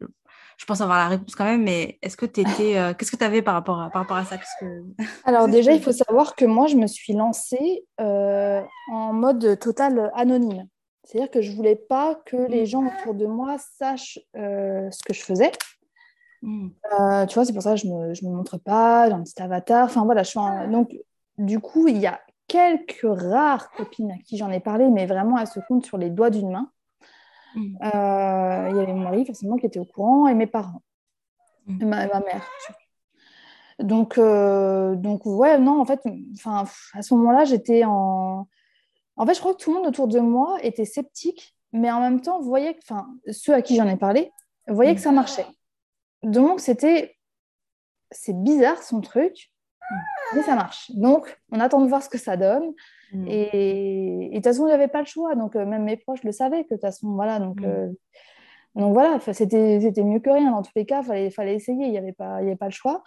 je pense avoir la réponse quand même, mais est-ce que tu étais. Euh, qu'est-ce que tu avais par rapport à, par rapport à ça? Alors, déjà, il faut savoir que moi, je me suis lancée euh, en mode total anonyme. C'est-à-dire que je ne voulais pas que les gens autour de moi sachent euh, ce que je faisais. Hmm. tu vois, c'est pour ça que je ne me, je me, montre pas dans un petit avatar. Enfin, voilà, je suis Donc, du coup, il y a quelques rares copines à qui j'en ai parlé, mais vraiment, elles se comptent sur les doigts d'une main. Mm. Euh, il y avait mon mari, forcément, qui était au courant, et mes parents, mm. et, ma, mère. Donc, euh, donc, ouais, non, en fait, à ce moment-là, j'étais en. En fait, je crois que tout le monde autour de moi était sceptique, mais en même temps, voyait, enfin, ceux à qui j'en ai parlé, voyaient que ça marchait. Donc, c'était. C'est bizarre son truc, mais ça marche. Donc, on attend de voir ce que ça donne. Mm. Et de toute façon, il n'y avait pas le choix. Donc, euh, même mes proches le savaient que de toute façon, voilà. Donc, mm. euh, donc voilà, c'était mieux que rien. Dans tous les cas, il fallait, fallait essayer. Il n'y avait, pas, avait pas le choix.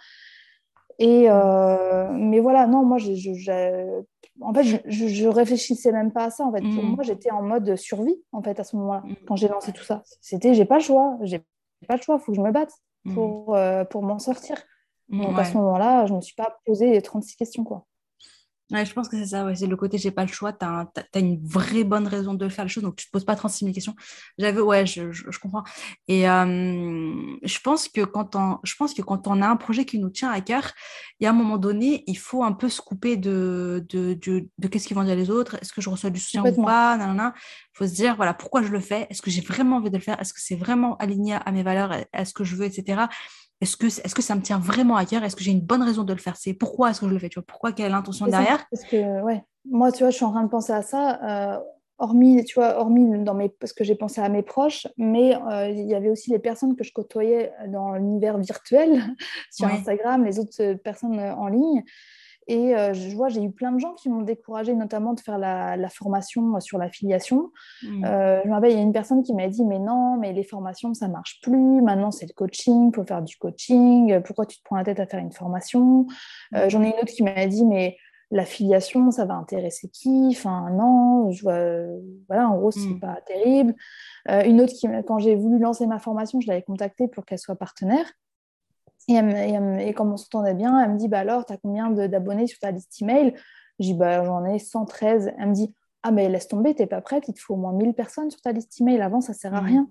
Et, euh, mais voilà, non, moi, je, je, en fait, je, je, réfléchissais même pas à ça. En fait, pour mm. moi, j'étais en mode survie, en fait, à ce moment-là, quand j'ai lancé tout ça. C'était, j'ai pas le choix. J'ai pas le choix. Il faut que je me batte pour, pour m'en sortir. Donc, à ce moment-là, je ne me suis pas posé 36 questions, quoi je pense que c'est ça, ouais. c'est le côté j'ai pas le choix, tu as, une vraie bonne raison de faire les choses, donc tu te poses pas 36 000 questions. J'avais, ouais, je, je, comprends. Et euh, je, pense que quand on, je pense que quand on a un projet qui nous tient à cœur, il y a un moment donné, il faut un peu se couper de, de, de, de qu'est-ce qu'ils vont dire les autres, est-ce que je reçois du soutien ou pas, Il faut se dire, voilà, pourquoi je le fais, est-ce que j'ai vraiment envie de le faire, est-ce que c'est vraiment aligné à mes valeurs, est ce que je veux, etc. Est-ce que, est que ça me tient vraiment à cœur? Est-ce que j'ai une bonne raison de le faire? C'est pourquoi est-ce que je le fais? Tu vois Pourquoi Quelle est l'intention derrière? Parce que, ouais, moi, tu vois, je suis en train de penser à ça. Euh, hormis, tu vois, hormis dans mes, parce que j'ai pensé à mes proches, mais euh, il y avait aussi les personnes que je côtoyais dans l'univers virtuel, sur Instagram, les autres personnes en ligne. Et euh, je vois, j'ai eu plein de gens qui m'ont découragé, notamment de faire la, formation sur l'affiliation. Mmh. Euh, je me rappelle, il y a une personne qui m'a dit Mais non, mais les formations, ça marche plus. Maintenant, c'est le coaching, il faut faire du coaching. Pourquoi tu te prends la tête à faire une formation? Euh, mmh. J'en ai une autre qui m'a dit Mais l'affiliation, ça va intéresser qui? Enfin, non, je vois, voilà, en gros, c'est mmh. pas terrible. une autre qui, quand j'ai voulu lancer ma formation, je l'avais contactée pour qu'elle soit partenaire. Et, et, comme on s'entendait bien, elle me dit bah alors, tu as combien d'abonnés sur ta liste email? Je dis bah, j'en ai 113. Elle me dit ah, mais laisse tomber, t'es pas prête, il te faut au moins 1000 personnes sur ta liste email. Avant, ça sert à mmh. rien.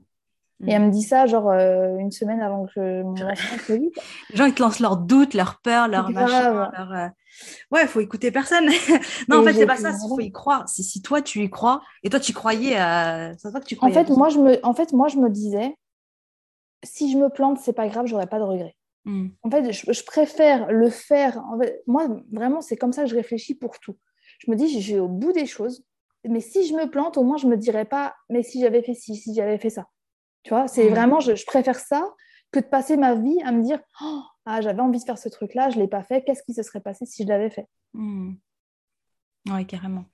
Mmh. Et elle me dit ça, genre, euh, une semaine avant que mon lancement Les gens, ils te lancent leurs doutes, leurs peurs, leurs machins. Leur, euh, Ouais, il faut écouter personne. non, en fait, c'est pas ça, il faut y croire. Si, si toi, tu y crois, et toi, tu croyais, euh... ça que tu croyais. En fait, moi, je me... en fait, moi, je me disais, si je me plante, c'est pas grave, j'aurais pas de regrets. Mm. En fait, je, préfère le faire. moi, vraiment, c'est comme ça que je réfléchis pour tout. Je me dis, je vais au bout des choses. Mais si je me plante, au moins, je ne me dirais pas, mais si j'avais fait ci, si j'avais fait ça. Tu vois, c'est mm. vraiment, je, préfère ça que de passer ma vie à me dire, oh, ah, j'avais envie de faire ce truc-là, je ne l'ai pas fait. Qu'est-ce qui se serait passé si je l'avais fait? Mm. Oui, carrément.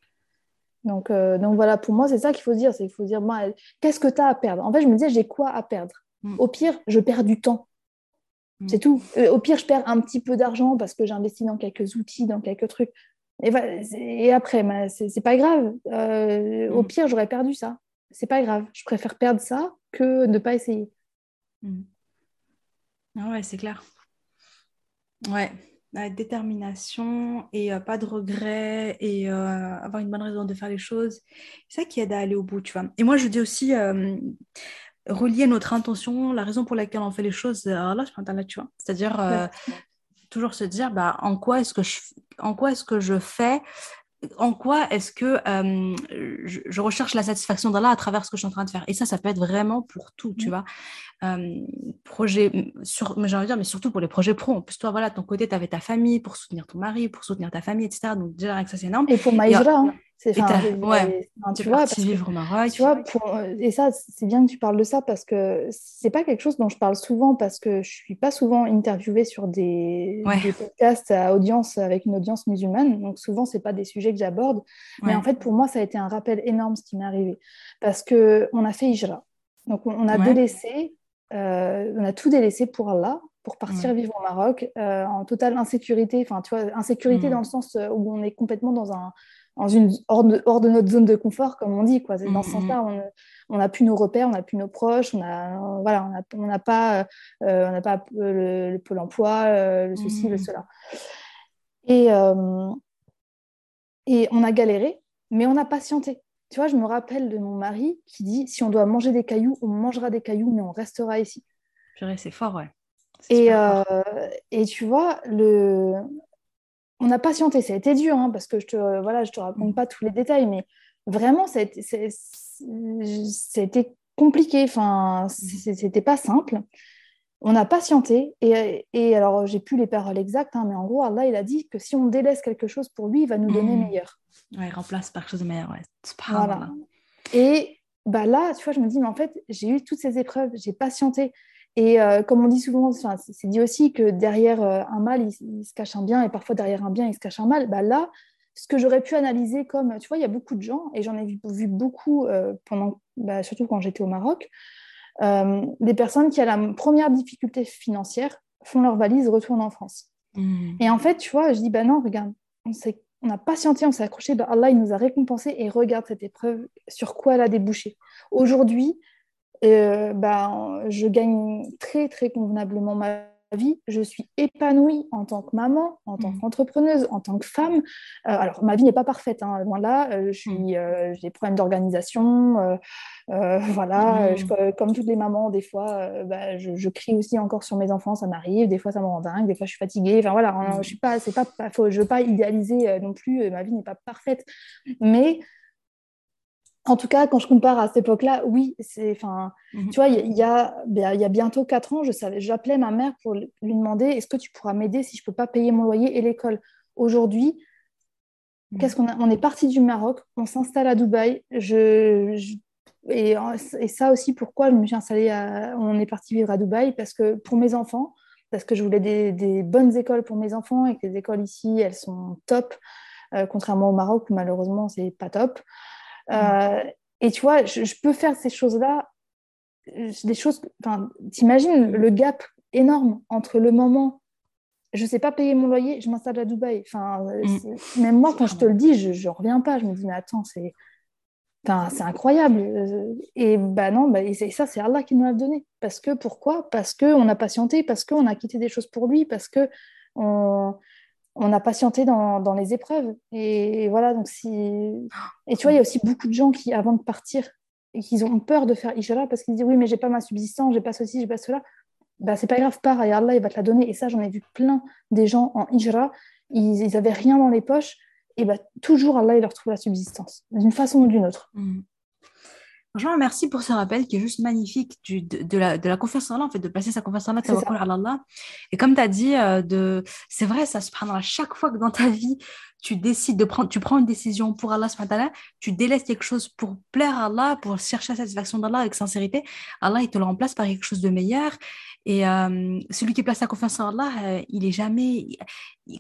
Donc, euh, donc voilà, pour moi, c'est ça qu'il faut se dire. C'est qu'il faut dire, qu'est-ce que tu as à perdre? En fait, je me disais, j'ai quoi à perdre? Au pire, je perds du temps. Mm. C'est tout. Euh, au pire, je perds un petit peu d'argent parce que j'investis dans quelques outils, dans quelques trucs. Et, et après, bah, c'est pas grave. Euh, au mm. pire, j'aurais perdu ça. C'est pas grave. Je préfère perdre ça que ne pas essayer. Mm. Ah ouais, c'est clair. Ouais, détermination et euh, pas de regrets et avoir une bonne raison de faire les choses. C'est ça qui aide à aller au bout, tu vois. Et moi, je dis aussi, relier notre intention, la raison pour laquelle on fait les choses à Allah, tu vois. C'est-à-dire euh, toujours se dire bah, en quoi est-ce que je, en quoi est-ce que je fais en quoi est-ce que euh, je, recherche la satisfaction d'Allah à travers ce que je suis en train de faire Et ça, ça peut être vraiment pour tout, tu mmh. vois. Euh, projet, sur, mais j'ai envie de dire, mais surtout pour les projets pro. En plus, toi, voilà, ton côté, tu avais ta famille pour soutenir ton mari, pour soutenir ta famille, etc. Donc, déjà, ça, c'est énorme. Et pour Maïsra, hein. C'est ouais, tu vois, vivre au Maroc. Tu vois, pour, et ça, c'est bien que tu parles de ça parce que c'est pas quelque chose dont je parle souvent parce que je suis pas souvent interviewée sur des, des podcasts à audience avec une audience musulmane. Donc souvent, c'est pas des sujets que j'aborde. Mais en fait, pour moi, ça a été un rappel énorme ce qui m'est arrivé parce que on a fait Hijra. Donc on, a délaissé, euh, on a tout délaissé pour Allah pour partir vivre au Maroc euh, en totale insécurité. Enfin, tu vois, insécurité mm. dans le sens euh, où on est complètement dans un dans une, hors, de, hors de notre zone de confort, comme on dit. Quoi. Dans ce sens-là, mm-hmm. on n'a plus nos repères, on n'a plus nos proches, on n'a voilà, on on pas, euh, on n'a pas le, le, Pôle emploi, le ceci, le mm-hmm. cela. Et, et on a galéré, mais on a patienté. Tu vois, je me rappelle de mon mari qui dit si on doit manger des cailloux, on mangera des cailloux, mais on restera ici. c'est fort, ouais. Et, et, tu vois, le, on a patienté, ça a été dur, hein, parce que je te, voilà, je te raconte pas tous les détails, mais vraiment, ça a été, compliqué, enfin, c'était pas simple. On a patienté, et, alors j'ai plus les paroles exactes, hein, mais en gros, Allah, il a dit que si on délaisse quelque chose pour lui, il va nous donner mmh. meilleur. Ouais, il remplace par quelque chose de meilleur, ouais. Voilà. Et bah là, tu vois, je me dis, mais en fait, j'ai eu toutes ces épreuves, j'ai patienté. Et euh, comme on dit souvent, c'est dit aussi que derrière euh, un mal, il, se cache un bien, et parfois derrière un bien, il se cache un mal. Bah là, ce que j'aurais pu analyser comme, tu vois, il y a beaucoup de gens, et j'en ai vu, beaucoup euh, pendant, bah, surtout quand j'étais au Maroc, des personnes qui, à la première difficulté financière, font leur valise, retournent en France. Mmh. Et en fait, tu vois, je dis, bah non, regarde, on on a patienté, on s'est accroché, bah Allah, il nous a récompensé et regarde cette épreuve, sur quoi elle a débouché. Aujourd'hui, euh, ben, je gagne très, très convenablement ma vie. Je suis épanouie en tant que maman, en tant mmh. qu'entrepreneuse, en tant que femme. Euh, alors, ma vie n'est pas parfaite, hein, loin là. Euh, suis, mmh. j'ai des problèmes d'organisation. voilà, mmh. comme toutes les mamans, des fois, bah, je, crie aussi encore sur mes enfants, ça m'arrive. Des fois, ça me rend dingue. Des fois, je suis fatiguée. Enfin, voilà, je suis pas, pas, faut, je veux pas idéaliser non plus. Ma vie n'est pas parfaite, mais en tout cas, quand je compare à cette époque-là, oui, c'est, enfin, mhm. tu vois, il y, a, ben, il y a bientôt quatre ans, je savais, j'appelais ma mère pour lui demander, est-ce que tu pourras m'aider si je peux pas payer mon loyer et l'école? Aujourd'hui, mhm. qu'est-ce qu'on a? On est parti du Maroc, on s'installe à Dubaï. Je, et, et, ça aussi, pourquoi je me suis installée à, on est parti vivre à Dubaï? Parce que pour mes enfants, parce que je voulais des, bonnes écoles pour mes enfants et que les écoles ici, elles sont top, euh, contrairement au Maroc où malheureusement c'est pas top. Euh, et tu vois, je, peux faire ces choses-là, des choses, enfin, t'imagines le gap énorme entre le moment je ne sais pas payer mon loyer, je m'installe à Dubaï. Enfin, mm. même moi, quand je te le dis, je ne reviens pas. Je me dis, mais attends, c'est c'est incroyable. Et bah non, bah, et ça, c'est Allah qui nous l'a donné. Parce que, pourquoi? Parce qu'on a patienté, parce qu'on a quitté des choses pour lui, parce que on, on a patienté dans, les épreuves. Et, voilà, donc si. Et tu vois, il y a aussi beaucoup de gens qui, avant de partir, et qui ont peur de faire Ishara parce qu'ils disent oui, mais j'ai pas ma subsistance, j'ai pas ceci, j'ai pas cela. Bah, c'est pas grave, pars et Allah, il va te la donner. Et ça, j'en ai vu plein des gens en Hijra, ils, ils avaient rien dans les poches, et bah, toujours Allah, il leur trouve la subsistance, d'une façon ou d'une autre. Mmh. Franchement, merci pour ce rappel qui est juste magnifique du, de, la, de la confiance en Allah, en fait, de placer sa confiance en Allah, Allah. Et comme tu as dit, euh, de... c'est vrai, ça se prendra chaque fois que dans ta vie, tu décides de prendre, tu prends une décision pour Allah, tu délaisses quelque chose pour plaire à Allah, pour chercher la satisfaction d'Allah avec sincérité, Allah, il te le remplace par quelque chose de meilleur. Et euh, celui qui place sa confiance en Allah, euh, il est jamais,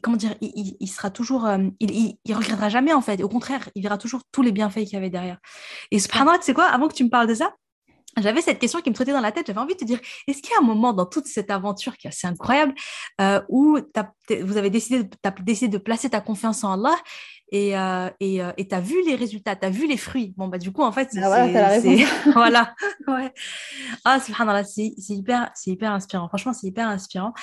comment dire, il, sera toujours, euh, il, il, regrettera jamais en fait. Au contraire, il verra toujours tous les bienfaits qu'il y avait derrière. Et subhanallah, tu sais quoi, avant que tu me parles de ça, j'avais cette question qui me trottait dans la tête. J'avais envie de te dire, est-ce qu'il y a un moment dans toute cette aventure qui est assez incroyable où vous avez décidé, as décidé de placer ta confiance en Allah et euh, et euh, tu as vu les résultats, tu as vu les fruits. Bon, bah, du coup, en fait, c'est. Ah, voilà, voilà. ouais. Ah, c'est hyper, hyper inspirant. Franchement, c'est hyper inspirant.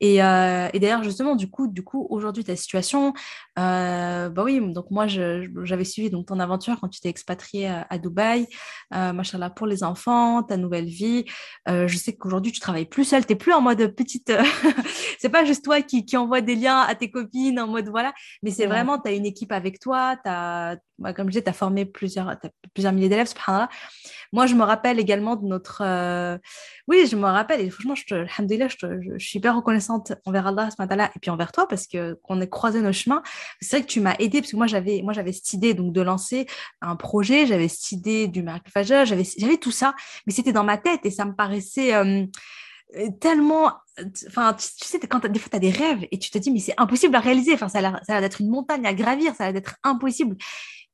Et, euh, et d'ailleurs, justement, du coup, du coup aujourd'hui, ta situation, bah oui, donc moi, j'avais suivi donc, ton aventure quand tu t'es expatriée à, à Dubaï, machallah, pour les enfants, ta nouvelle vie. je sais qu'aujourd'hui, tu travailles plus seule, tu n'es plus en mode petite. c'est pas juste toi qui, qui envoie des liens à tes copines en mode voilà, mais c'est vraiment, tu as une équipe avec toi, as, bah, comme je disais, tu as formé plusieurs, plusieurs milliers d'élèves. Moi, je me rappelle également de notre. Euh, oui, je me rappelle, et franchement, je, je, suis hyper reconnaissante envers Allah et puis envers toi parce qu'on est croisé nos chemins. C'est vrai que tu m'as aidé parce que moi, j'avais cette idée donc, de lancer un projet, j'avais cette idée du Miracle Fajr, j'avais tout ça, mais c'était dans ma tête et ça me paraissait. Euh, tellement enfin tu, sais quand des fois tu as des rêves et tu te dis mais c'est impossible à réaliser. Enfin ça a l'air d'être une montagne à gravir ça a l'air d'être impossible.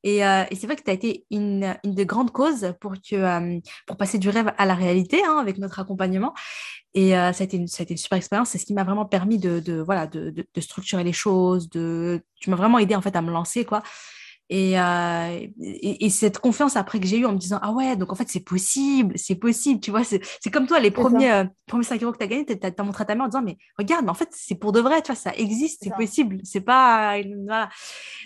Et, euh, c'est vrai que tu as été une, une des grandes causes pour que euh, pour passer du rêve à la réalité hein, avec notre accompagnement. Et ça, a été une, ça a été une super expérience. C'est ce qui m'a vraiment permis de, voilà de, de, structurer les choses de tu m'as vraiment aidé en fait à me lancer quoi euh, et, et, cette confiance après que j'ai eue en me disant Ah ouais, donc en fait, c'est possible, c'est possible. Tu vois, c'est comme toi, les premiers, euh, premiers 5 euros que tu as gagnés, tu as, montré à ta mère en disant Mais regarde, mais en fait, c'est pour de vrai, tu vois, ça existe, c'est possible. C'est pas. Voilà.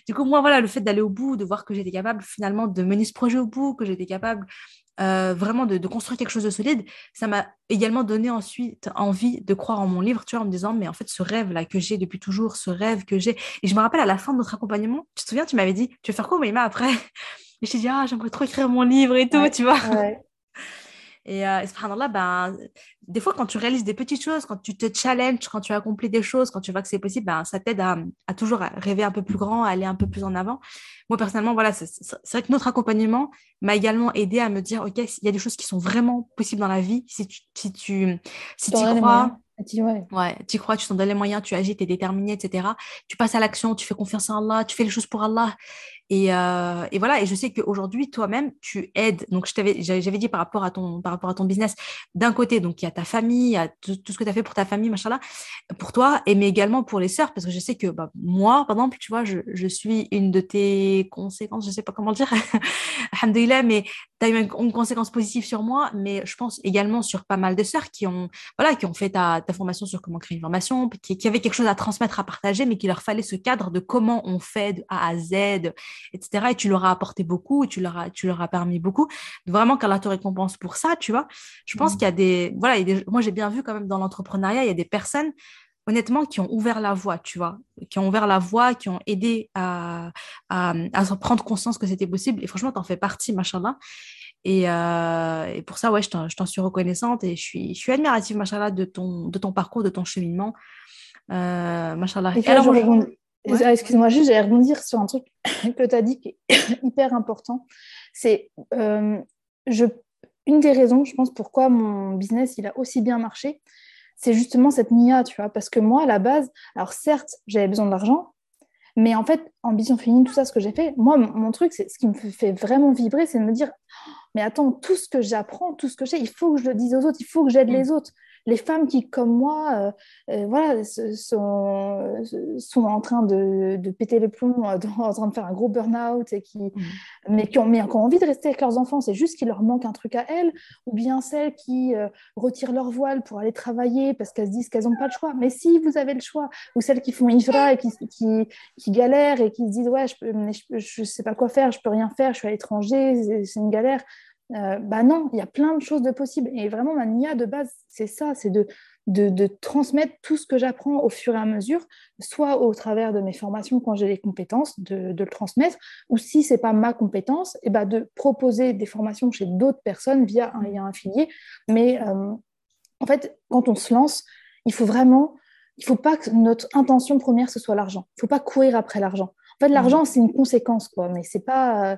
Du coup, moi, voilà, le fait d'aller au bout, de voir que j'étais capable finalement de mener ce projet au bout, que j'étais capable euh, vraiment de, construire quelque chose de solide, ça m'a également donné ensuite envie de croire en mon livre, tu vois, en me disant, mais en fait, ce rêve-là que j'ai depuis toujours, ce rêve que j'ai. Et je me rappelle à la fin de notre accompagnement, tu te souviens, tu m'avais dit, tu veux faire quoi, Maïma, après? Et je t'ai dit, ah, j'aimerais trop écrire mon livre et tout, tu vois. Et, euh, subhanallah, ben, des fois, quand tu réalises des petites choses, quand tu te challenges, quand tu accomplis des choses, quand tu vois que c'est possible, ben, ça t'aide à, à, toujours rêver un peu plus grand, à aller un peu plus en avant. Moi, personnellement, voilà, c'est vrai que notre accompagnement m'a également aidé à me dire, OK, il y a des choses qui sont vraiment possibles dans la vie. Si tu, si tu, si crois, ouais. ouais. tu crois, tu t'en donnes les moyens, tu agis, tu es déterminé, etc. Tu passes à l'action, tu fais confiance en Allah, tu fais les choses pour Allah. Et, euh, et, voilà, et je sais qu'aujourd'hui, toi-même, tu aides. Donc, je t'avais, j'avais dit par rapport à ton, par rapport à ton business, d'un côté, donc il y a ta famille, il y a tout, ce que tu as fait pour ta famille, machin là, pour toi, et mais également pour les sœurs, parce que je sais que bah, moi, par exemple, tu vois, je, je, suis une de tes conséquences, je sais pas comment dire, alhamdoulilah, mais tu as eu une, conséquence positive sur moi, mais je pense également sur pas mal de sœurs qui ont, voilà, qui ont fait ta, ta formation sur comment créer une formation, qui, qui avaient quelque chose à transmettre, à partager, mais qu'il leur fallait ce cadre de comment on fait de A à Z etc. Et tu leur as apporté beaucoup, tu leur as, tu leur as permis beaucoup. Vraiment, qu'Allah te récompense pour ça, tu vois. Je pense mmh. qu'il y a des, voilà, moi j'ai bien vu quand même dans l'entrepreneuriat, il y a des personnes honnêtement, qui ont ouvert la voie, tu vois, qui ont ouvert la voie, qui ont aidé à, à, à prendre conscience que c'était possible. Et franchement, tu en fais partie, machallah. Et, euh, et pour ça, ouais, je t'en suis reconnaissante et je suis, je suis admirative, machallah, de ton, de ton parcours, de ton cheminement. Euh, machallah. Et alors, Excuse-moi, juste, j'allais rebondir sur un truc que tu as dit qui est hyper important. C'est euh, je, une des raisons, je pense, pourquoi mon business il a aussi bien marché, c'est justement cette NIA, tu vois. Parce que moi, à la base, alors certes, j'avais besoin d'argent, mais en fait, ambition féminine, tout ça, ce que j'ai fait, moi, mon, truc, c'est ce qui me fait vraiment vibrer, c'est de me dire, mais attends, tout ce que j'apprends, tout ce que j'ai, il faut que je le dise aux autres, il faut que j'aide mm. les autres les femmes qui, comme moi, euh, euh, voilà, sont, sont en train de, péter les plombs, euh, en train de faire un gros burn-out, et qui, mmh. mais, qui ont, mais qui ont envie de rester avec leurs enfants, c'est juste qu'il leur manque un truc à elles, ou bien celles qui retirent leur voile pour aller travailler parce qu'elles se disent qu'elles n'ont pas le choix. Mais si vous avez le choix, ou celles qui font Ivra et qui, qui, qui, galèrent et qui se disent Ouais, je ne sais pas quoi faire, je peux rien faire, je suis à l'étranger, c'est une galère. Euh, bah non, il y a plein de choses de possibles. Et vraiment, ma NIA de base, c'est ça, c'est de, de, transmettre tout ce que j'apprends au fur et à mesure, soit au travers de mes formations quand j'ai les compétences, de, le transmettre, ou si ce n'est pas ma compétence, et eh bah de proposer des formations chez d'autres personnes via un lien affilié. Mais euh, en fait, quand on se lance, il faut vraiment, il faut pas que notre intention première, ce soit l'argent. Il ne faut pas courir après l'argent. En fait, l'argent, mmh. c'est une conséquence, quoi, mais c'est pas...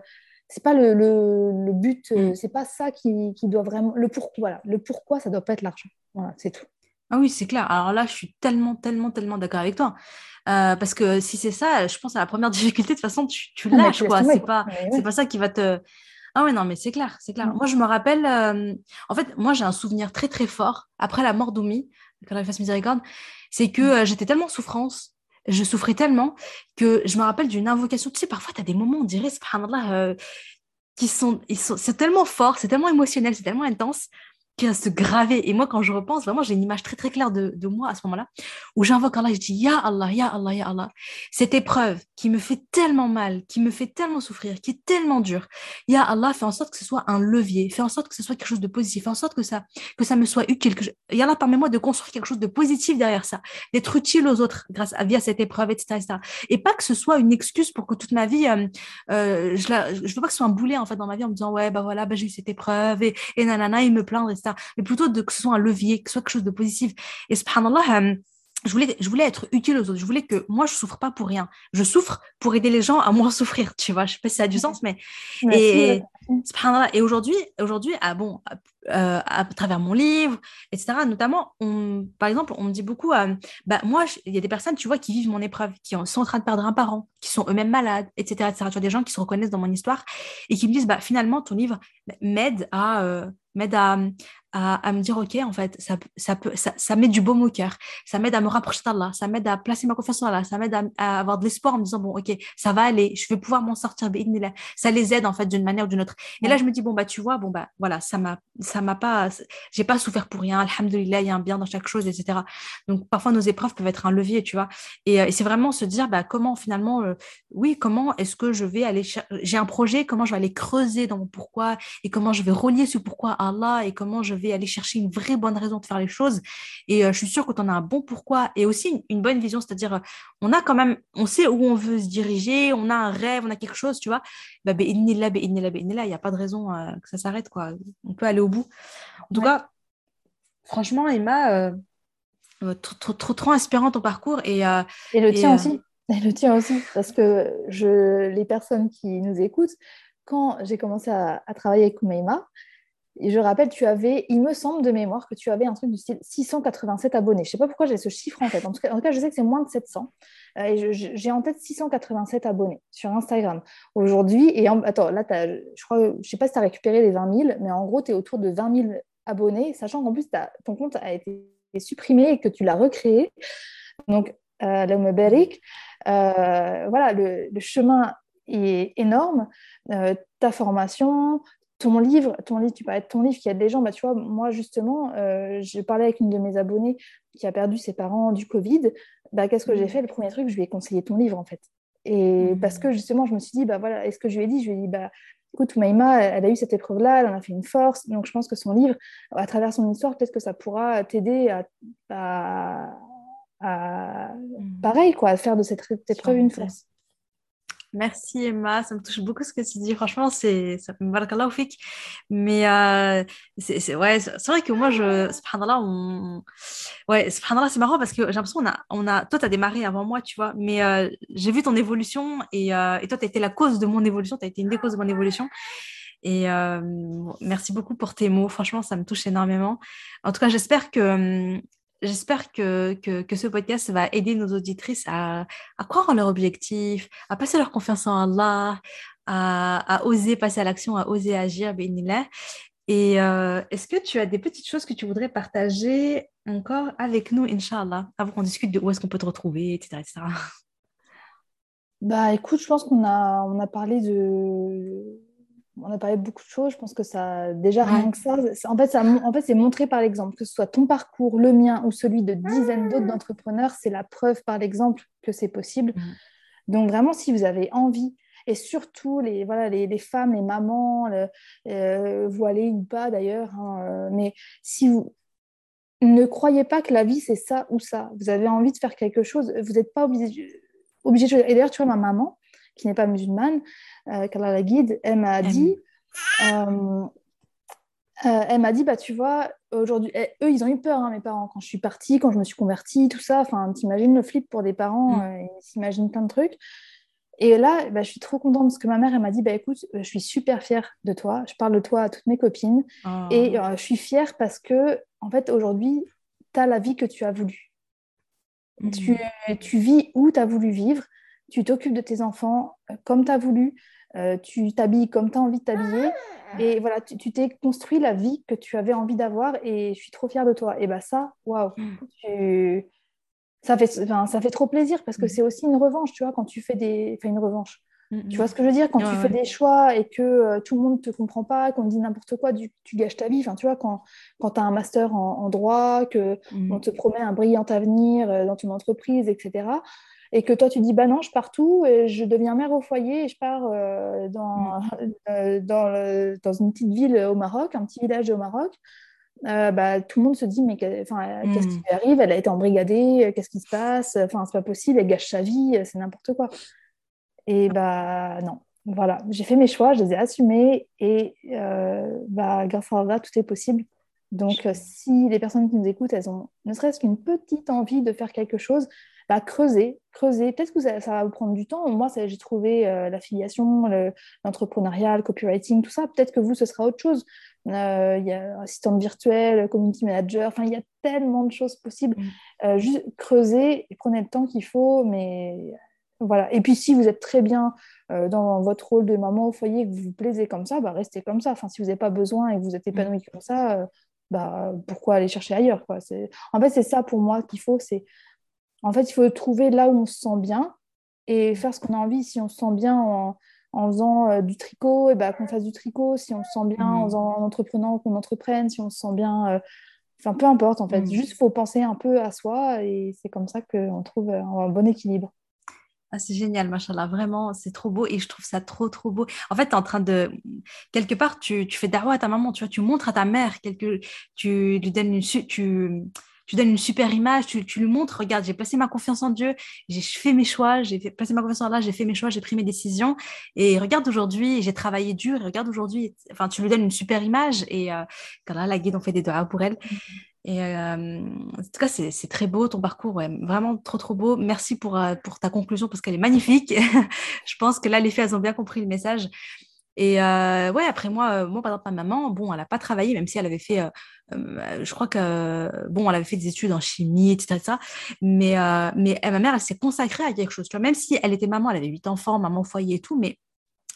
C'est pas le, le, but, euh, mm. c'est pas ça qui, qui, doit vraiment. Le pourquoi, voilà, le pourquoi, ça doit pas être l'argent. Voilà, c'est tout. Ah oui, c'est clair. Alors là, je suis tellement, tellement, tellement d'accord avec toi. Euh, parce que si c'est ça, je pense à la première difficulté, de toute façon, tu, tu ah, lâches, quoi. C'est pas, c'est pas ça qui va te. Ah ouais, non, mais c'est clair, c'est clair. Mm. Moi, je me rappelle, euh, en fait, moi, j'ai un souvenir très, très fort après la mort d'Oumi, quand la fasse miséricorde, c'est que mm. j'étais tellement en souffrance je souffrais tellement que je me rappelle d'une invocation. Tu sais, parfois, tu as des moments, on dirait, subhanallah, euh, qui sont, ils sont, c'est tellement fort, c'est tellement émotionnel, c'est tellement intense qui va se graver. Et moi, quand je repense, vraiment, j'ai une image très, très claire de, de moi à ce moment-là, où j'invoque Allah, je dis, Ya Allah, Ya Allah, Ya Allah. Cette épreuve qui me fait tellement mal, qui me fait tellement souffrir, qui est tellement dure, Ya Allah, fais en sorte que ce soit un levier, fais en sorte que ce soit quelque chose de positif, fais en sorte que ça, que ça me soit utile. Que Ya Allah, permets-moi de construire quelque chose de positif derrière ça, d'être utile aux autres grâce à, via cette épreuve, etc., etc. Et pas que ce soit une excuse pour que toute ma vie, euh, euh, je ne veux pas que ce soit un boulet, en fait, dans ma vie, en me disant, ouais, bah voilà, bah, j'ai eu cette épreuve, et, et nanana, il me plaindre, etc mais plutôt de, que ce soit un levier, que ce soit quelque chose de positif. Et subhanallah, euh, je voulais, je voulais être utile aux autres. Je voulais que moi, je souffre pas pour rien. Je souffre pour aider les gens à moins souffrir, tu vois. Je sais pas si ça a du sens, mais... et, et aujourd'hui, aujourd'hui ah bon, euh, à travers mon livre, etc., notamment, on, par exemple, on me dit beaucoup, euh, bah, moi, il y a des personnes, tu vois, qui vivent mon épreuve, qui sont en train de perdre un parent, qui sont eux-mêmes malades, etc., etc. Tu vois, des gens qui se reconnaissent dans mon histoire et qui me disent, bah, finalement, ton livre m'aide à, m'aide à, à, me dire, OK, en fait, ça, ça, peut, ça, ça met du baume au cœur, ça m'aide à me rapprocher d'Allah, ça m'aide à placer ma confiance en Allah, ça m'aide à, avoir de l'espoir en me disant, bon, OK, ça va aller, je vais pouvoir m'en sortir, ça les aide, en fait, d'une manière ou d'une autre. Et là, je me dis, bon, bah, tu vois, bon, bah, voilà, ça m'a, ça m'a pas, j'ai pas souffert pour rien, alhamdoulilah, il y a un bien dans chaque chose, etc. Donc, parfois, nos épreuves peuvent être un levier, tu vois. Et, euh, c'est vraiment se dire, bah, comment finalement, euh, oui, comment est-ce que je vais aller, j'ai un projet, comment je vais aller creuser dans mon pourquoi et comment je vais relier ce pourquoi à Allah et comment je vais aller chercher une vraie bonne raison de faire les choses. Et euh, je suis sûre que tu en as un bon pourquoi et aussi une, bonne vision, c'est-à-dire euh, on a quand même, on sait où on veut se diriger, on a un rêve, on a quelque chose, tu vois. Bah, il n'y a pas de raison euh, que ça s'arrête, quoi. On peut aller au bout. En tout cas, franchement, Emma, trop, trop, trop, inspirant ton parcours. Et, et le tien aussi. Et le tien aussi, parce que je, les personnes qui nous écoutent, quand j'ai commencé à, à travailler avec Koumeima, je rappelle, tu avais, il me semble de mémoire que tu avais un truc du style 687 abonnés. Je ne sais pas pourquoi j'ai ce chiffre en tête. En tout, cas, je sais que c'est moins de 700. Euh, j'ai en tête 687 abonnés sur Instagram. Aujourd'hui, et attends, là, je ne sais pas si tu as récupéré les 20 000, mais en gros, tu es autour de 20 000 abonnés, sachant qu'en plus, ton compte a été supprimé et que tu l'as recréé. Donc, euh, euh, voilà, le, le, chemin est énorme. Euh, ta formation, ton livre, ton livre, tu parlais de ton livre qui aide les gens. Bah, tu vois, moi, justement, euh, j'ai parlé avec une de mes abonnées qui a perdu ses parents du Covid. Bah, Qu'est-ce que j'ai mmh. fait? Le premier truc, je lui ai conseillé ton livre, en fait. Et mmh. parce que, justement, je me suis dit, bah, voilà, est-ce que je lui ai dit? Je lui ai dit, bah, écoute, Maïma, elle a eu cette épreuve-là, elle en a fait une force. Donc, je pense que son livre, à travers son histoire, peut-être que ça pourra t'aider à, à, mmh. pareil, quoi, à faire de cette épreuve une force. Merci Emma, ça me touche beaucoup ce que tu dis. Franchement, c'est. Mais euh, c'est ouais, c'est vrai que moi je subhanallah on ouais, subhanallah c'est marrant parce que j'ai l'impression on a on a toi tu as démarré avant moi, tu vois, mais euh, j'ai vu ton évolution et, euh, et toi tu as été la cause de mon évolution, tu as été une des causes de mon évolution. Et euh, merci beaucoup pour tes mots. Franchement, ça me touche énormément. En tout cas, j'espère que J'espère que, que, ce podcast va aider nos auditrices à, croire en leur objectif, à passer leur confiance en Allah, à, oser passer à l'action, à oser agir, Et euh, est-ce que tu as des petites choses que tu voudrais partager encore avec nous, Inch'Allah, avant qu'on discute de où est-ce qu'on peut te retrouver, etc. etc. Bah écoute, je pense qu'on a, on a parlé de, on a parlé de beaucoup de choses. Je pense que ça, déjà rien que ça, en fait, ça, en fait, c'est montré par l'exemple, que ce soit ton parcours, le mien ou celui de dizaines d'autres d'entrepreneurs, c'est la preuve par l'exemple que c'est possible. Donc vraiment, si vous avez envie, et surtout les, voilà, les, femmes, les mamans, euh, voilées ou pas d'ailleurs, hein, euh, mais si vous ne croyez pas que la vie c'est ça ou ça, vous avez envie de faire quelque chose, vous n'êtes pas obligé, obligé. Et d'ailleurs, tu vois, ma maman, qui n'est pas musulmane, euh, la guide, elle m'a dit, euh, euh, elle m'a dit, bah tu vois, aujourd'hui, eh, eux, ils ont eu peur, hein, mes parents, quand je suis partie, quand je me suis convertie, tout ça. Enfin, t'imagines le flip pour des parents, mm. ils s'imaginent plein de trucs. Et là, bah, je suis trop contente parce que ma mère, elle m'a dit, bah écoute, je suis super fière de toi. Je parle de toi à toutes mes copines. Oh. Et je suis fière parce que, en fait, aujourd'hui, tu as la vie que tu as voulu. Mm. Tu, tu, vis où tu as voulu vivre tu t'occupes de tes enfants euh, comme tu as voulu, euh, tu t'habilles comme tu as envie de t'habiller. Et voilà, tu t'es construit la vie que tu avais envie d'avoir et je suis trop fière de toi. Et bien ça, waouh, mm. ça fait, ça fait trop plaisir parce que mm. c'est aussi une revanche, tu vois, quand tu fais des. Enfin, une revanche. Mm, tu vois ce que je veux dire? Quand tu fais des choix et que euh, tout le monde ne te comprend pas, qu'on te dit n'importe quoi, tu, gâches ta vie. Enfin, tu vois, quand, quand tu as un master en, droit, qu'on on te promet un brillant avenir euh, dans ton entreprise, etc. Et que toi, tu dis, bah non, je pars tout, et je deviens mère au foyer et je pars euh, dans, dans, dans, une petite ville au Maroc, un petit village au Maroc. Euh, bah, tout le monde se dit mais qu'est-ce qui hmm. lui arrive? Elle a été embrigadée, euh, qu'est-ce qui se passe? Enfin, c'est pas possible, elle gâche sa vie, euh, c'est n'importe quoi. Et bah non, voilà, j'ai fait mes choix, je les ai assumés et bah, grâce à Allah, tout est possible. Donc, si les personnes qui nous écoutent, elles ont ne serait-ce qu'une petite envie de faire quelque chose, bah, creuser, creuser. Peut-être que ça, va vous prendre du temps. Moi, j'ai trouvé l'affiliation, l'entrepreneuriat, le, copywriting, tout ça. Peut-être que vous, ce sera autre chose. Euh, il y a assistante virtuelle, community manager, enfin, il y a tellement de choses possibles. Mm. Euh, juste creuser et prenez le temps qu'il faut, mais voilà. Et puis, si vous êtes très bien euh, dans votre rôle de maman au foyer, que vous vous plaisez comme ça, bah, restez comme ça. Enfin, si vous n'avez pas besoin et que vous êtes épanoui comme ça, bah, pourquoi aller chercher ailleurs quoi? En fait, c'est ça pour moi qu'il faut. C'est En fait, il faut trouver là où on se sent bien et faire ce qu'on a envie. Si on se sent bien en en faisant euh, du tricot, et ben, qu'on fasse du tricot, si on se sent bien en, mmh. en, entreprenant, qu'on entreprenne, si on se sent bien, euh, enfin peu importe en fait, mmh. juste faut penser un peu à soi et c'est comme ça qu'on trouve euh, un bon équilibre. Ah, c'est génial, machallah, vraiment, c'est trop beau et je trouve ça trop, trop beau. En fait, tu es en train de. Quelque part, tu, tu fais darwa à ta maman, tu vois, tu montres à ta mère, quelque, tu lui donnes une. Tu, tu donnes une super image, tu, tu lui montres, regarde, j'ai placé ma confiance en Dieu, j'ai fait mes choix, j'ai placé ma confiance en Allah, j'ai fait mes choix, j'ai pris mes décisions. Et regarde aujourd'hui, j'ai travaillé dur, et regarde aujourd'hui, enfin, tu lui donnes une super image et euh, quand là, la guide, on fait des doigts pour elle. Mm-hmm. Et euh, en tout cas, c'est très beau ton parcours, ouais, vraiment trop trop beau. Merci pour, euh, pour ta conclusion parce qu'elle est magnifique. je pense que là, les filles, elles ont bien compris le message. Et euh, ouais, après moi, euh, moi, par exemple, ma maman, bon, elle n'a pas travaillé, même si elle avait fait, euh, je crois que, bon, elle avait fait des études en chimie, etc. mais, mais ma mère, elle s'est consacrée à quelque chose. Tu vois, même si elle était maman, elle avait huit enfants, maman foyer et tout, mais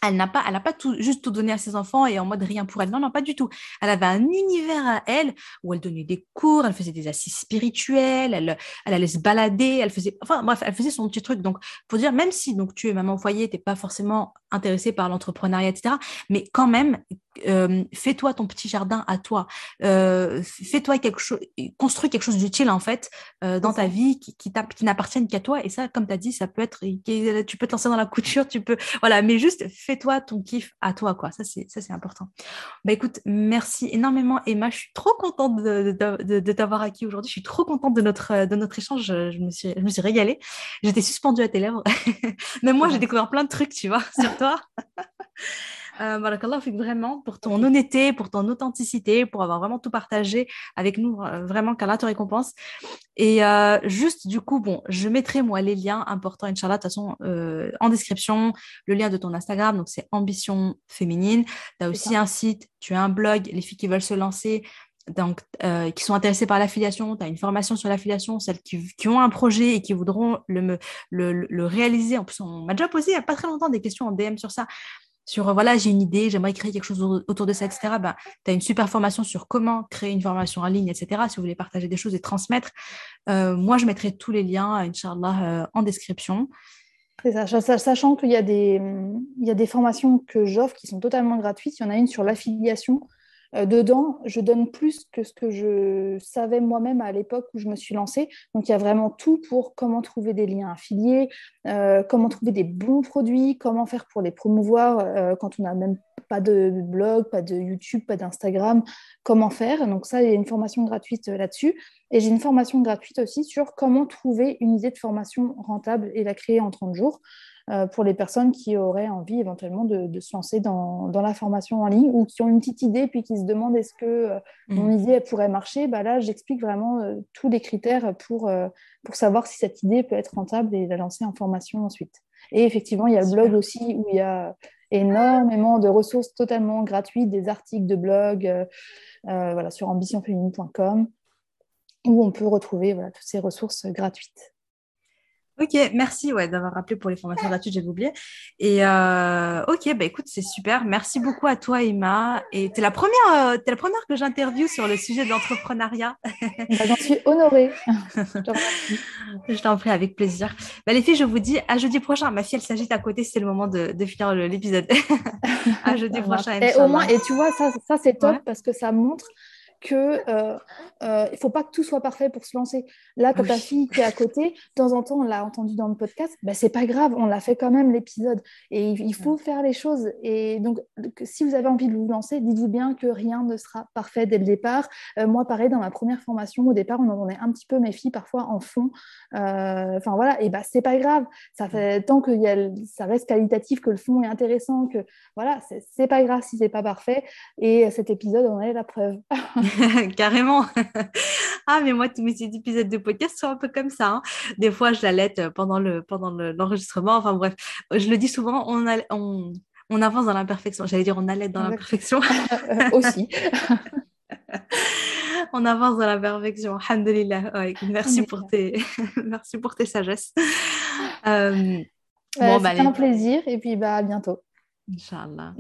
elle n'a pas, elle n'a pas tout, juste tout donné à ses enfants et en mode rien pour elle. Non, non, pas du tout. Elle avait un univers à elle où elle donnait des cours, elle faisait des assises spirituelles, elle, elle allait se balader, elle faisait, enfin bref, elle faisait son petit truc. Donc, pour dire, même si donc tu es maman au foyer, t'es pas forcément intéressée par l'entrepreneuriat, etc. Mais quand même, euh, fais-toi ton petit jardin à toi. Euh, fais-toi quelque chose, construis quelque chose d'utile en fait euh, dans ta vie qui, qui, qui n'appartienne qu'à toi. Et ça, comme tu as dit, ça peut être, tu peux te lancer dans la couture, tu peux, voilà, mais juste fais-toi ton kiff à toi, quoi. Ça, c'est, ça, c'est important. Bah écoute, merci énormément, Emma. Je suis trop contente de, de, de, t'avoir acquis aujourd'hui. Je suis trop contente de notre, de notre échange. Je, me suis, je me suis régalée. J'étais suspendue à tes lèvres. Même moi, j'ai découvert plein de trucs, tu vois, sur toi. Euh, vraiment pour ton honnêteté, pour ton authenticité, pour avoir vraiment tout partagé avec nous. Euh, vraiment, qu'Allah te récompense. Et euh, juste, du coup, bon, je mettrai moi les liens importants, Inch'Allah, de toute façon, euh, en description, le lien de ton Instagram, donc c'est Ambition Féminine. Tu as aussi un site, tu as un blog, les filles qui veulent se lancer, donc, qui sont intéressées par l'affiliation, tu as une formation sur l'affiliation, celles qui, qui, ont un projet et qui voudront le, le, le, réaliser. En plus, on m'a déjà posé il n'y a pas très longtemps des questions en DM sur ça sur euh, voilà, j'ai une idée, j'aimerais créer quelque chose autour de ça, etc. Ben, tu as une super formation sur comment créer une formation en ligne, etc. Si vous voulez partager des choses et transmettre, euh, moi, je mettrai tous les liens, Inch'Allah, euh, en description. Ça, sachant qu'il y, a des, y a des formations que j'offre qui sont totalement gratuites. Il y en a une sur l'affiliation euh, dedans, je donne plus que ce que je savais moi-même à l'époque où je me suis lancée. Donc, il y a vraiment tout pour comment trouver des liens affiliés, euh, comment trouver des bons produits, comment faire pour les promouvoir euh, quand on n'a même pas de blog, pas de YouTube, pas d'Instagram, comment faire. Donc ça, il y a une formation gratuite là-dessus. Et j'ai une formation gratuite aussi sur comment trouver une idée de formation rentable et la créer en 30 jours. Euh, pour les personnes qui auraient envie éventuellement de, se lancer dans, la formation en ligne ou qui ont une petite idée puis qui se demandent est-ce que euh, mmh. mon idée pourrait marcher. Bah là, j'explique vraiment euh, tous les critères pour, pour savoir si cette idée peut être rentable et la lancer en formation ensuite. Et effectivement, il y a le blog aussi où il y a énormément de ressources totalement gratuites, des articles de blog voilà, sur ambitionféminine.com où on peut retrouver voilà, toutes ces ressources gratuites. Ok, merci ouais, d'avoir rappelé pour les formations gratuites, j'avais oublié. Et euh, ok, bah écoute, c'est super. Merci beaucoup à toi, Emma. Et tu es la première, euh, es la première que j'interviewe sur le sujet de l'entrepreneuriat. Bah, J'en suis honorée. je t'en prie, avec plaisir. Bah, les filles, je vous dis à jeudi prochain. Ma fille, elle s'agite à côté, c'est le moment de, de finir l'épisode. à jeudi prochain. Et, au moins, et tu vois, ça, ça c'est top parce que ça montre que euh, euh, il faut pas que tout soit parfait pour se lancer. Là, quand ta fille qui est à côté, de temps en temps, on l'a entendu dans le podcast, bah, c'est pas grave, on l'a fait quand même l'épisode. Et il faut faire les choses. Et donc, si vous avez envie de vous lancer, dites-vous bien que rien ne sera parfait dès le départ. Euh, moi, pareil, dans ma première formation, au départ, on entendait un petit peu mes filles parfois en fond. Euh, enfin voilà, et bah c'est pas grave. Ça fait tant que y a, ça reste qualitatif, que le fond est intéressant, que voilà, c'est pas grave si c'est pas parfait. Et cet épisode en est la preuve. Carrément. ah, mais moi, tous mes épisodes de podcast sont un peu comme ça. Hein. Des fois, je l'allaite euh, pendant le pendant l'enregistrement. enfin bref, je le dis souvent, on, on, on avance dans l'imperfection. J'allais dire on allait dans l'imperfection. Aussi. on avance dans la perfection. Alhamdulillah. merci, pour tes... merci pour tes sagesses. Euh, bon, bah, C'était un plaisir et puis bah, à bientôt. Inch'Allah.